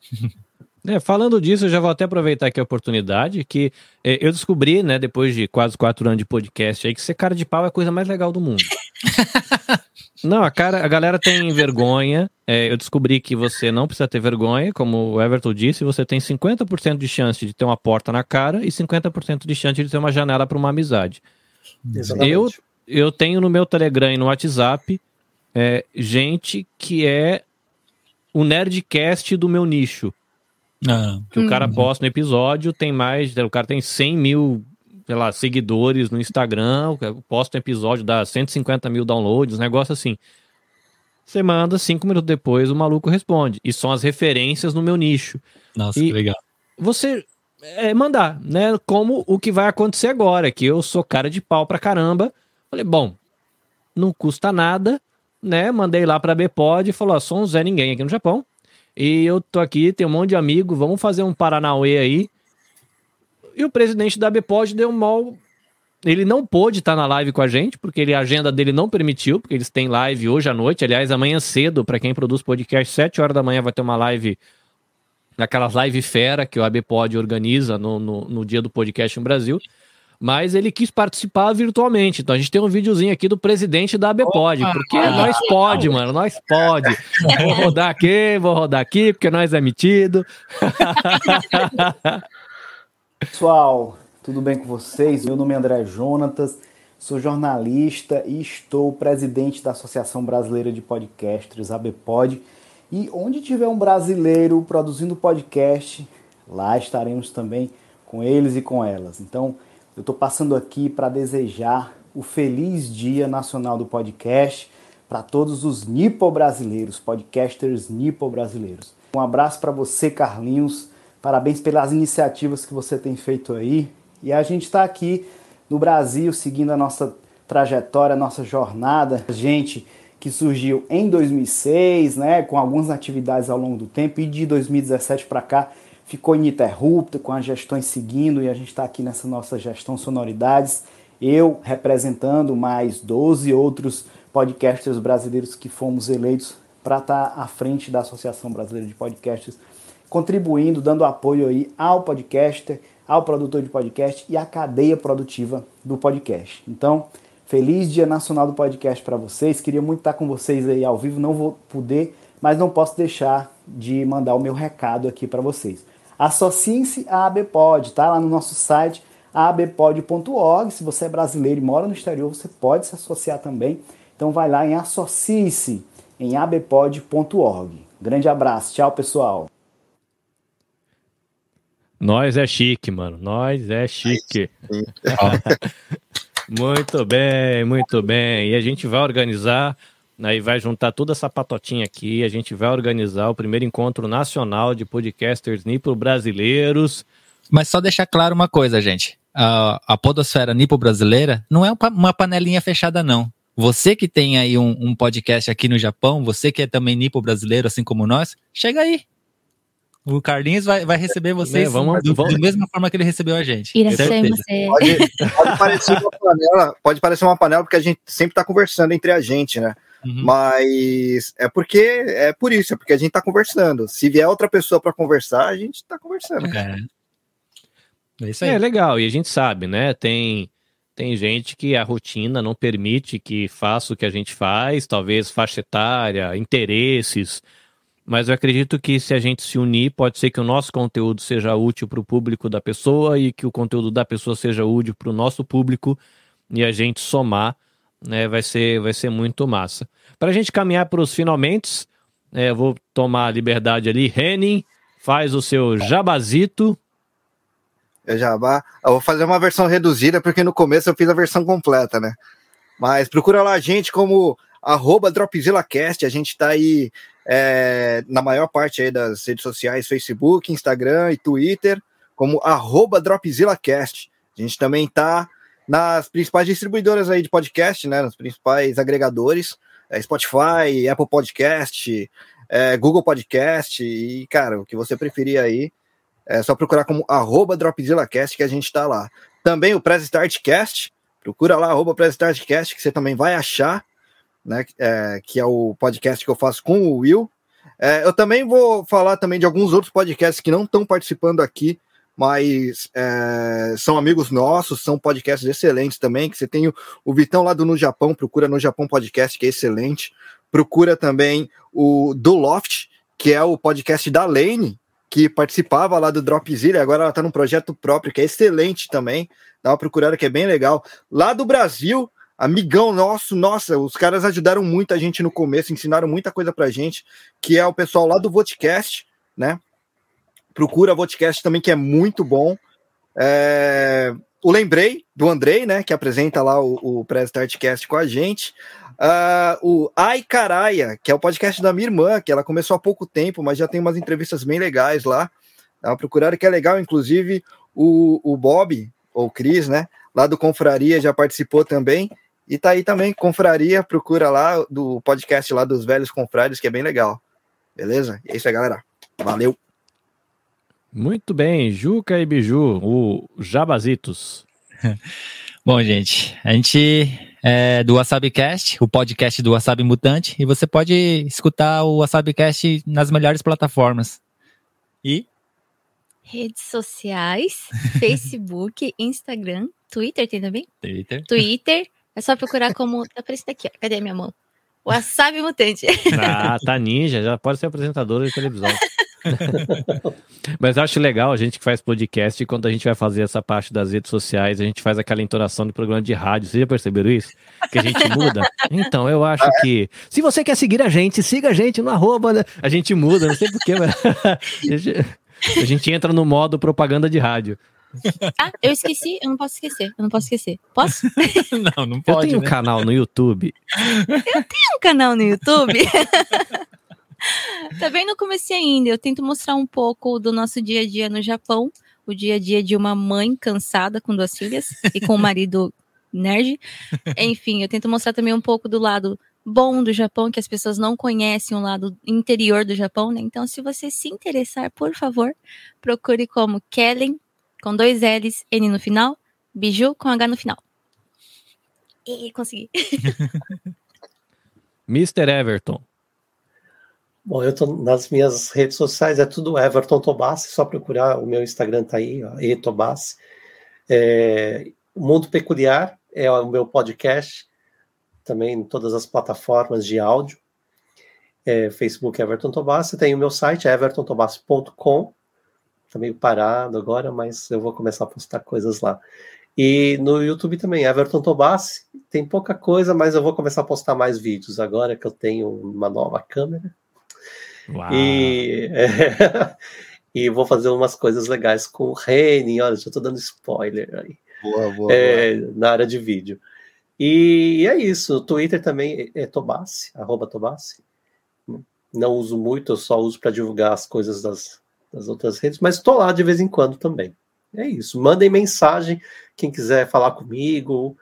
É, falando disso, eu já vou até aproveitar aqui a oportunidade que é, eu descobri, né, depois de quase quatro anos de podcast aí, que ser cara de pau é a coisa mais legal do mundo. não, a, cara, a galera tem vergonha. É, eu descobri que você não precisa ter vergonha, como o Everton disse, você tem 50% de chance de ter uma porta na cara e 50% de chance de ter uma janela para uma amizade. Exatamente. Eu eu tenho no meu Telegram e no WhatsApp é, gente que é o Nerdcast do meu nicho. Ah. Que o cara uhum. posta no episódio, tem mais. O cara tem 100 mil, sei lá, seguidores no Instagram, posta um episódio, dá 150 mil downloads, um negócio assim. Você manda, cinco minutos depois o maluco responde. E são as referências no meu nicho. Nossa, e que legal. Você é, mandar, né? Como o que vai acontecer agora, que eu sou cara de pau pra caramba. Falei, bom, não custa nada, né? Mandei lá pra Bpod e falou: ó, sou um Zé Ninguém aqui no Japão. E eu tô aqui, tem um monte de amigo, vamos fazer um Paranauê aí. E o presidente da Bpod deu um mal. Ele não pôde estar na live com a gente, porque ele, a agenda dele não permitiu, porque eles têm live hoje à noite. Aliás, amanhã cedo, para quem produz podcast, 7 horas da manhã vai ter uma live naquelas live fera que o ABPod organiza no, no, no, dia do podcast no Brasil. Mas ele quis participar virtualmente. Então a gente tem um videozinho aqui do presidente da ABPod, porque nós pode, mano, nós pode. Vou rodar aqui, vou rodar aqui, porque nós é metido. Pessoal, tudo bem com vocês? Meu nome é André Jonatas, sou jornalista e estou presidente da Associação Brasileira de Podcasters, ABPod. E onde tiver um brasileiro produzindo podcast, lá estaremos também com eles e com elas. Então, eu estou passando aqui para desejar o feliz Dia Nacional do Podcast para todos os nipo-brasileiros, podcasters nipo-brasileiros. Um abraço para você, Carlinhos. Parabéns pelas iniciativas que você tem feito aí. E a gente está aqui no Brasil seguindo a nossa trajetória, a nossa jornada. Gente, que surgiu em 2006, né, com algumas atividades ao longo do tempo, e de 2017 para cá ficou ininterrupta, com as gestões seguindo, e a gente está aqui nessa nossa gestão Sonoridades, eu representando mais 12 outros podcasters brasileiros que fomos eleitos para estar tá à frente da Associação Brasileira de Podcasters, contribuindo, dando apoio aí ao podcaster, ao produtor de podcast e à cadeia produtiva do podcast. Então, Feliz Dia Nacional do Podcast para vocês. Queria muito estar com vocês aí ao vivo, não vou poder, mas não posso deixar de mandar o meu recado aqui para vocês. Associem-se à ABPod, tá? Lá no nosso site abpod.org. Se você é brasileiro e mora no exterior, você pode se associar também. Então vai lá em associe-se em abpod.org. Grande abraço, tchau pessoal. Nós é chique, mano. Nós é chique. Muito bem, muito bem. E a gente vai organizar, aí né, vai juntar toda essa patotinha aqui, a gente vai organizar o primeiro encontro nacional de podcasters nipo brasileiros. Mas só deixar claro uma coisa, gente. A, a podosfera nipo brasileira não é uma panelinha fechada, não. Você que tem aí um, um podcast aqui no Japão, você que é também nipo brasileiro, assim como nós, chega aí, o Carlinhos vai, vai receber vocês é, vamos, do, vamos. da mesma forma que ele recebeu a gente. você. Pode, pode, parecer uma panela, pode parecer uma panela porque a gente sempre está conversando entre a gente, né? Uhum. Mas é porque é por isso, é porque a gente está conversando. Se vier outra pessoa para conversar, a gente está conversando. É. É isso aí. É legal, e a gente sabe, né? Tem tem gente que a rotina não permite que faça o que a gente faz, talvez faixa etária, interesses, mas eu acredito que se a gente se unir, pode ser que o nosso conteúdo seja útil para o público da pessoa e que o conteúdo da pessoa seja útil para o nosso público e a gente somar, né, vai ser, vai ser muito massa. Para a gente caminhar para os finalmente, é, eu vou tomar a liberdade ali. Renin, faz o seu jabazito. É jabá. Eu vou fazer uma versão reduzida, porque no começo eu fiz a versão completa, né? Mas procura lá a gente como arroba DropzillaCast, a gente está aí é, na maior parte aí das redes sociais, Facebook, Instagram e Twitter, como arroba DropzillaCast. A gente também está nas principais distribuidoras aí de podcast, né, nos principais agregadores, é, Spotify, Apple Podcast, é, Google Podcast e, cara, o que você preferir aí, é só procurar como arroba DropzillaCast que a gente está lá. Também o Press Startcast, procura lá, arroba Press Startcast, que você também vai achar né, é, que é o podcast que eu faço com o Will. É, eu também vou falar também de alguns outros podcasts que não estão participando aqui, mas é, são amigos nossos, são podcasts excelentes também, que você tem o, o Vitão lá do No Japão, procura No Japão Podcast, que é excelente. Procura também o Do Loft, que é o podcast da Lane, que participava lá do Dropzilla, agora ela está num projeto próprio, que é excelente também. Dá uma procurada que é bem legal. Lá do Brasil, amigão nosso, nossa, os caras ajudaram muito a gente no começo, ensinaram muita coisa pra gente, que é o pessoal lá do Vodcast, né? Procura Vodcast também, que é muito bom. É... O Lembrei, do Andrei, né? Que apresenta lá o, o Pré-Startcast com a gente. Uh, o Ai Caraia, que é o podcast da minha irmã, que ela começou há pouco tempo, mas já tem umas entrevistas bem legais lá. Dá uma que é legal, inclusive o, o Bob, ou o Cris, né? Lá do Confraria já participou também. E tá aí também, Confraria, procura lá do podcast lá dos Velhos Confrades, que é bem legal. Beleza? É isso aí, galera. Valeu! Muito bem, Juca e Biju, o Jabazitos. Bom, gente, a gente é do WasabiCast, o podcast do Wasabi Mutante, e você pode escutar o WasabiCast nas melhores plataformas. E redes sociais, Facebook, Instagram, Twitter tem também? Twitter. Twitter. É só procurar como. Tá aparecendo aqui, ó. Cadê a minha mão? Wasabi Mutante. Ah, tá ninja, já pode ser apresentadora de televisão. Mas eu acho legal a gente que faz podcast, quando a gente vai fazer essa parte das redes sociais, a gente faz aquela entonação do programa de rádio. Vocês já perceberam isso? Que a gente muda? Então, eu acho que. Se você quer seguir a gente, siga a gente no arroba. Né? A gente muda, não sei porquê, mas. A gente entra no modo propaganda de rádio. Ah, eu esqueci, eu não posso esquecer, eu não posso esquecer. Posso? não, não pode. Eu tenho né? um canal no YouTube. Eu tenho um canal no YouTube. Tá bem no começo ainda. Eu tento mostrar um pouco do nosso dia a dia no Japão, o dia a dia de uma mãe cansada com duas filhas e com um marido nerd. Enfim, eu tento mostrar também um pouco do lado bom do Japão, que as pessoas não conhecem o lado interior do Japão, né? Então, se você se interessar, por favor, procure como Kellen, com dois L's, N no final, Biju com H no final. E consegui. Mr. Everton. Bom, eu tô nas minhas redes sociais, é tudo Everton Tobassi, só procurar, o meu Instagram tá aí, etobassi. É, Mundo Peculiar é o meu podcast, também em todas as plataformas de áudio. É, Facebook Everton Tobassi, tem o meu site, evertontobassi.com. Tá meio parado agora, mas eu vou começar a postar coisas lá. E no YouTube também, Everton Tobassi. Tem pouca coisa, mas eu vou começar a postar mais vídeos agora que eu tenho uma nova câmera. Uau. E, é, e vou fazer umas coisas legais com o Reni. Olha, já estou dando spoiler aí. Boa, boa, É, na área de vídeo. E é isso. O Twitter também é Tobassi, arroba Tobassi. Não uso muito, eu só uso para divulgar as coisas das, das outras redes, mas estou lá de vez em quando também. É isso. Mandem mensagem, quem quiser falar comigo.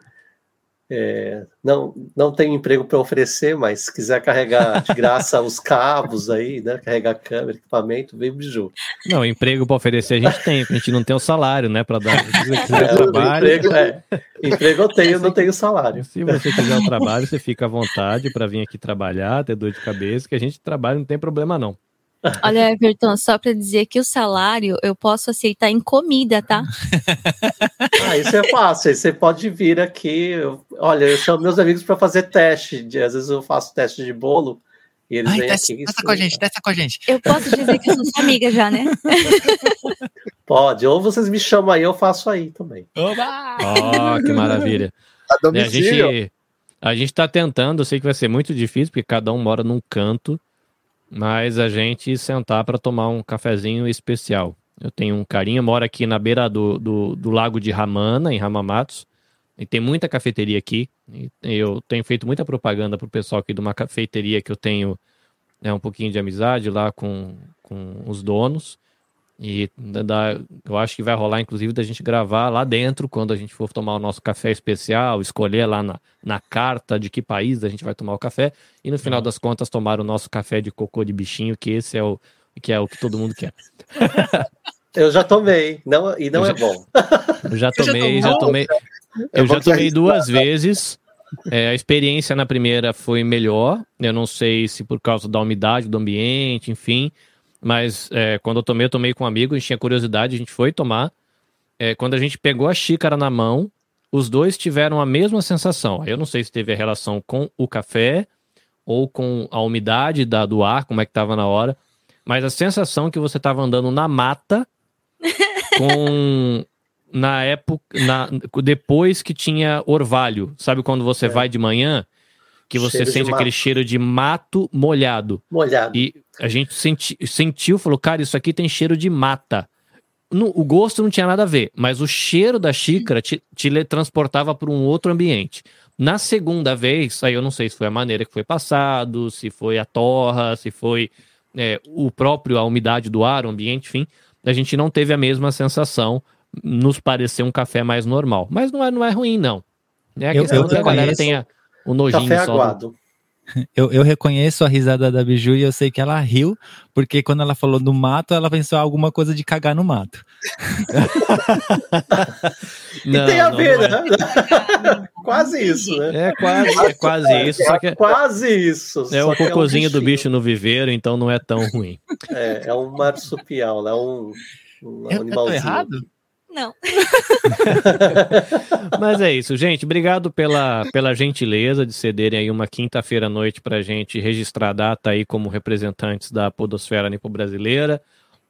É, não, não tenho emprego para oferecer, mas se quiser carregar de graça os cabos aí, né? Carregar câmera, equipamento, vem biju. Não, emprego para oferecer a gente tem, a gente não tem o salário, né, para dar. Se você quiser É, trabalho, emprego, é, emprego eu tenho, não tenho salário. se você quiser o trabalho, você fica à vontade para vir aqui trabalhar, ter dor de cabeça, que a gente trabalha, não tem problema não. Olha, Everton, só para dizer que o salário eu posso aceitar em comida, tá? Ah, isso é fácil. Você pode vir aqui. eu- olha, eu chamo meus amigos para fazer teste. de- às vezes eu faço teste de bolo e eles Ai, vêm desce, aqui. isso- com a gente, desce com a gente. Eu posso dizer que eu sou sua amiga já, né? Pode. Ou vocês me chamam aí, eu faço aí também. Oba! Ó, que maravilha. A a domicílio. gente a gente tá tentando, eu sei que vai ser muito difícil, porque cada um mora num canto, mas a gente sentar para tomar um cafezinho especial. Eu tenho um carinha, mora aqui na beira do, do, do lago de Ramana, em Ramamatos, e tem muita cafeteria aqui. Eu tenho feito muita propaganda pro pessoal aqui de uma cafeteria que eu tenho né, um pouquinho de amizade lá com, com os donos. E da- eu acho que vai rolar, inclusive, da gente gravar lá dentro, quando a gente for tomar o nosso café especial, escolher lá na, na carta de que país a gente vai tomar o café, e no final das contas tomar o nosso café de cocô de bichinho, que esse é o que, é o que todo mundo quer. Eu já tomei, não, e não é bom. Eu já Eu já tomei, tomei. já tomei. Eu Eu já tomei arriscar, duas vezes. É, a experiência na primeira foi melhor. Eu não sei se por causa da umidade do ambiente, enfim. Mas é, quando eu tomei, eu tomei com um amigo, a gente tinha curiosidade, a gente foi tomar. É, quando a gente pegou a xícara na mão, os dois tiveram a mesma sensação. Eu não sei se teve a relação com o café ou com a umidade da, do ar, como é que estava na hora. Mas a sensação que você estava andando na mata com na época, na, depois que tinha orvalho. Sabe quando você É. vai de manhã, que você Cheiro sente aquele cheiro de mato molhado. Molhado. E a gente senti, sentiu, falou, cara, isso aqui tem cheiro de mata. No- o gosto não tinha nada a ver, mas o cheiro da xícara te, te le- transportava para um outro ambiente. Na segunda vez, aí eu não sei se foi a maneira que foi passado, se foi a torra, se foi é, o próprio, a umidade do ar, o ambiente, enfim, a gente não teve a mesma sensação, nos pareceu um café mais normal. Mas não é, não é ruim, não. É a Eu- questão eu que a galera tenha o nojinho Café só. do- aguado. Eu, eu reconheço a risada da Biju e eu sei que ela riu, porque quando ela falou do mato, ela pensou alguma coisa de cagar no mato. E Não, tem a não, ver, não é. né? Quase isso, né? É quase, é quase isso, só que é, Quase isso. é o que um cocôzinho do bicho no viveiro, então não é tão ruim. É, é um marsupial, é um, um Eu, eu tô animalzinho. errado? Não. Mas é isso, gente. Obrigado pela, pela gentileza de cederem aí uma quinta-feira à noite pra gente registrar a data aí como representantes da podosfera nipo-brasileira.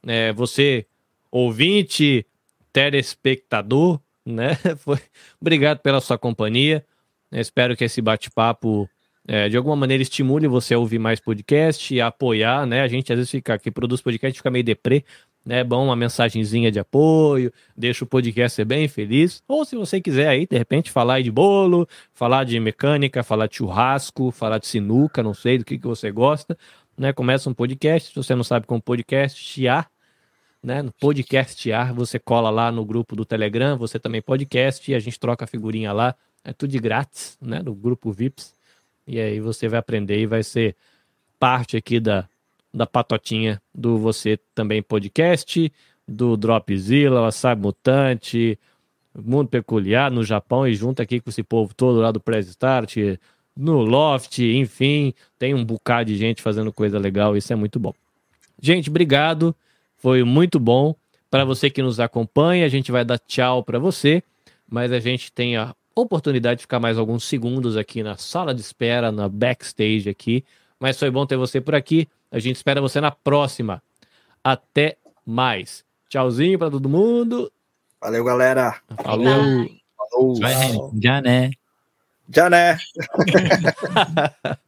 É, você, ouvinte, telespectador, né? Foi... Obrigado pela sua companhia. Espero que esse bate-papo é, de alguma maneira estimule você a ouvir mais podcast, a apoiar, né? A gente às vezes fica aqui, produz podcast, fica meio deprê, né? Bom uma mensagenzinha de apoio, deixa o podcast ser bem feliz. Ou se você quiser aí, de repente, falar de bolo, falar de mecânica, falar de churrasco, falar de sinuca, não sei do que, que você gosta, né? Começa um podcast, se você não sabe como podcast, chiar, né? No podcastear, você cola lá no grupo do Telegram, você também podcast, e a gente troca a figurinha lá, é tudo de grátis, né? No grupo VIPs. E aí você vai aprender e vai ser parte aqui da, da patotinha do Você Também Podcast, do Dropzilla, Wasabi Mutante, Mundo Peculiar no Japão e junto aqui com esse povo todo lá do Press Start, no Loft, enfim, tem um bocado de gente fazendo coisa legal, isso é muito bom. Gente, obrigado, foi muito bom. Para você que nos acompanha, a gente vai dar tchau para você, mas a gente tem a oportunidade de ficar mais alguns segundos aqui na sala de espera, na backstage aqui. Mas foi bom ter você por aqui. A gente espera você na próxima. Até mais. Tchauzinho para todo mundo. Valeu, galera. Falou. Falou. Reni. Já né? Já né?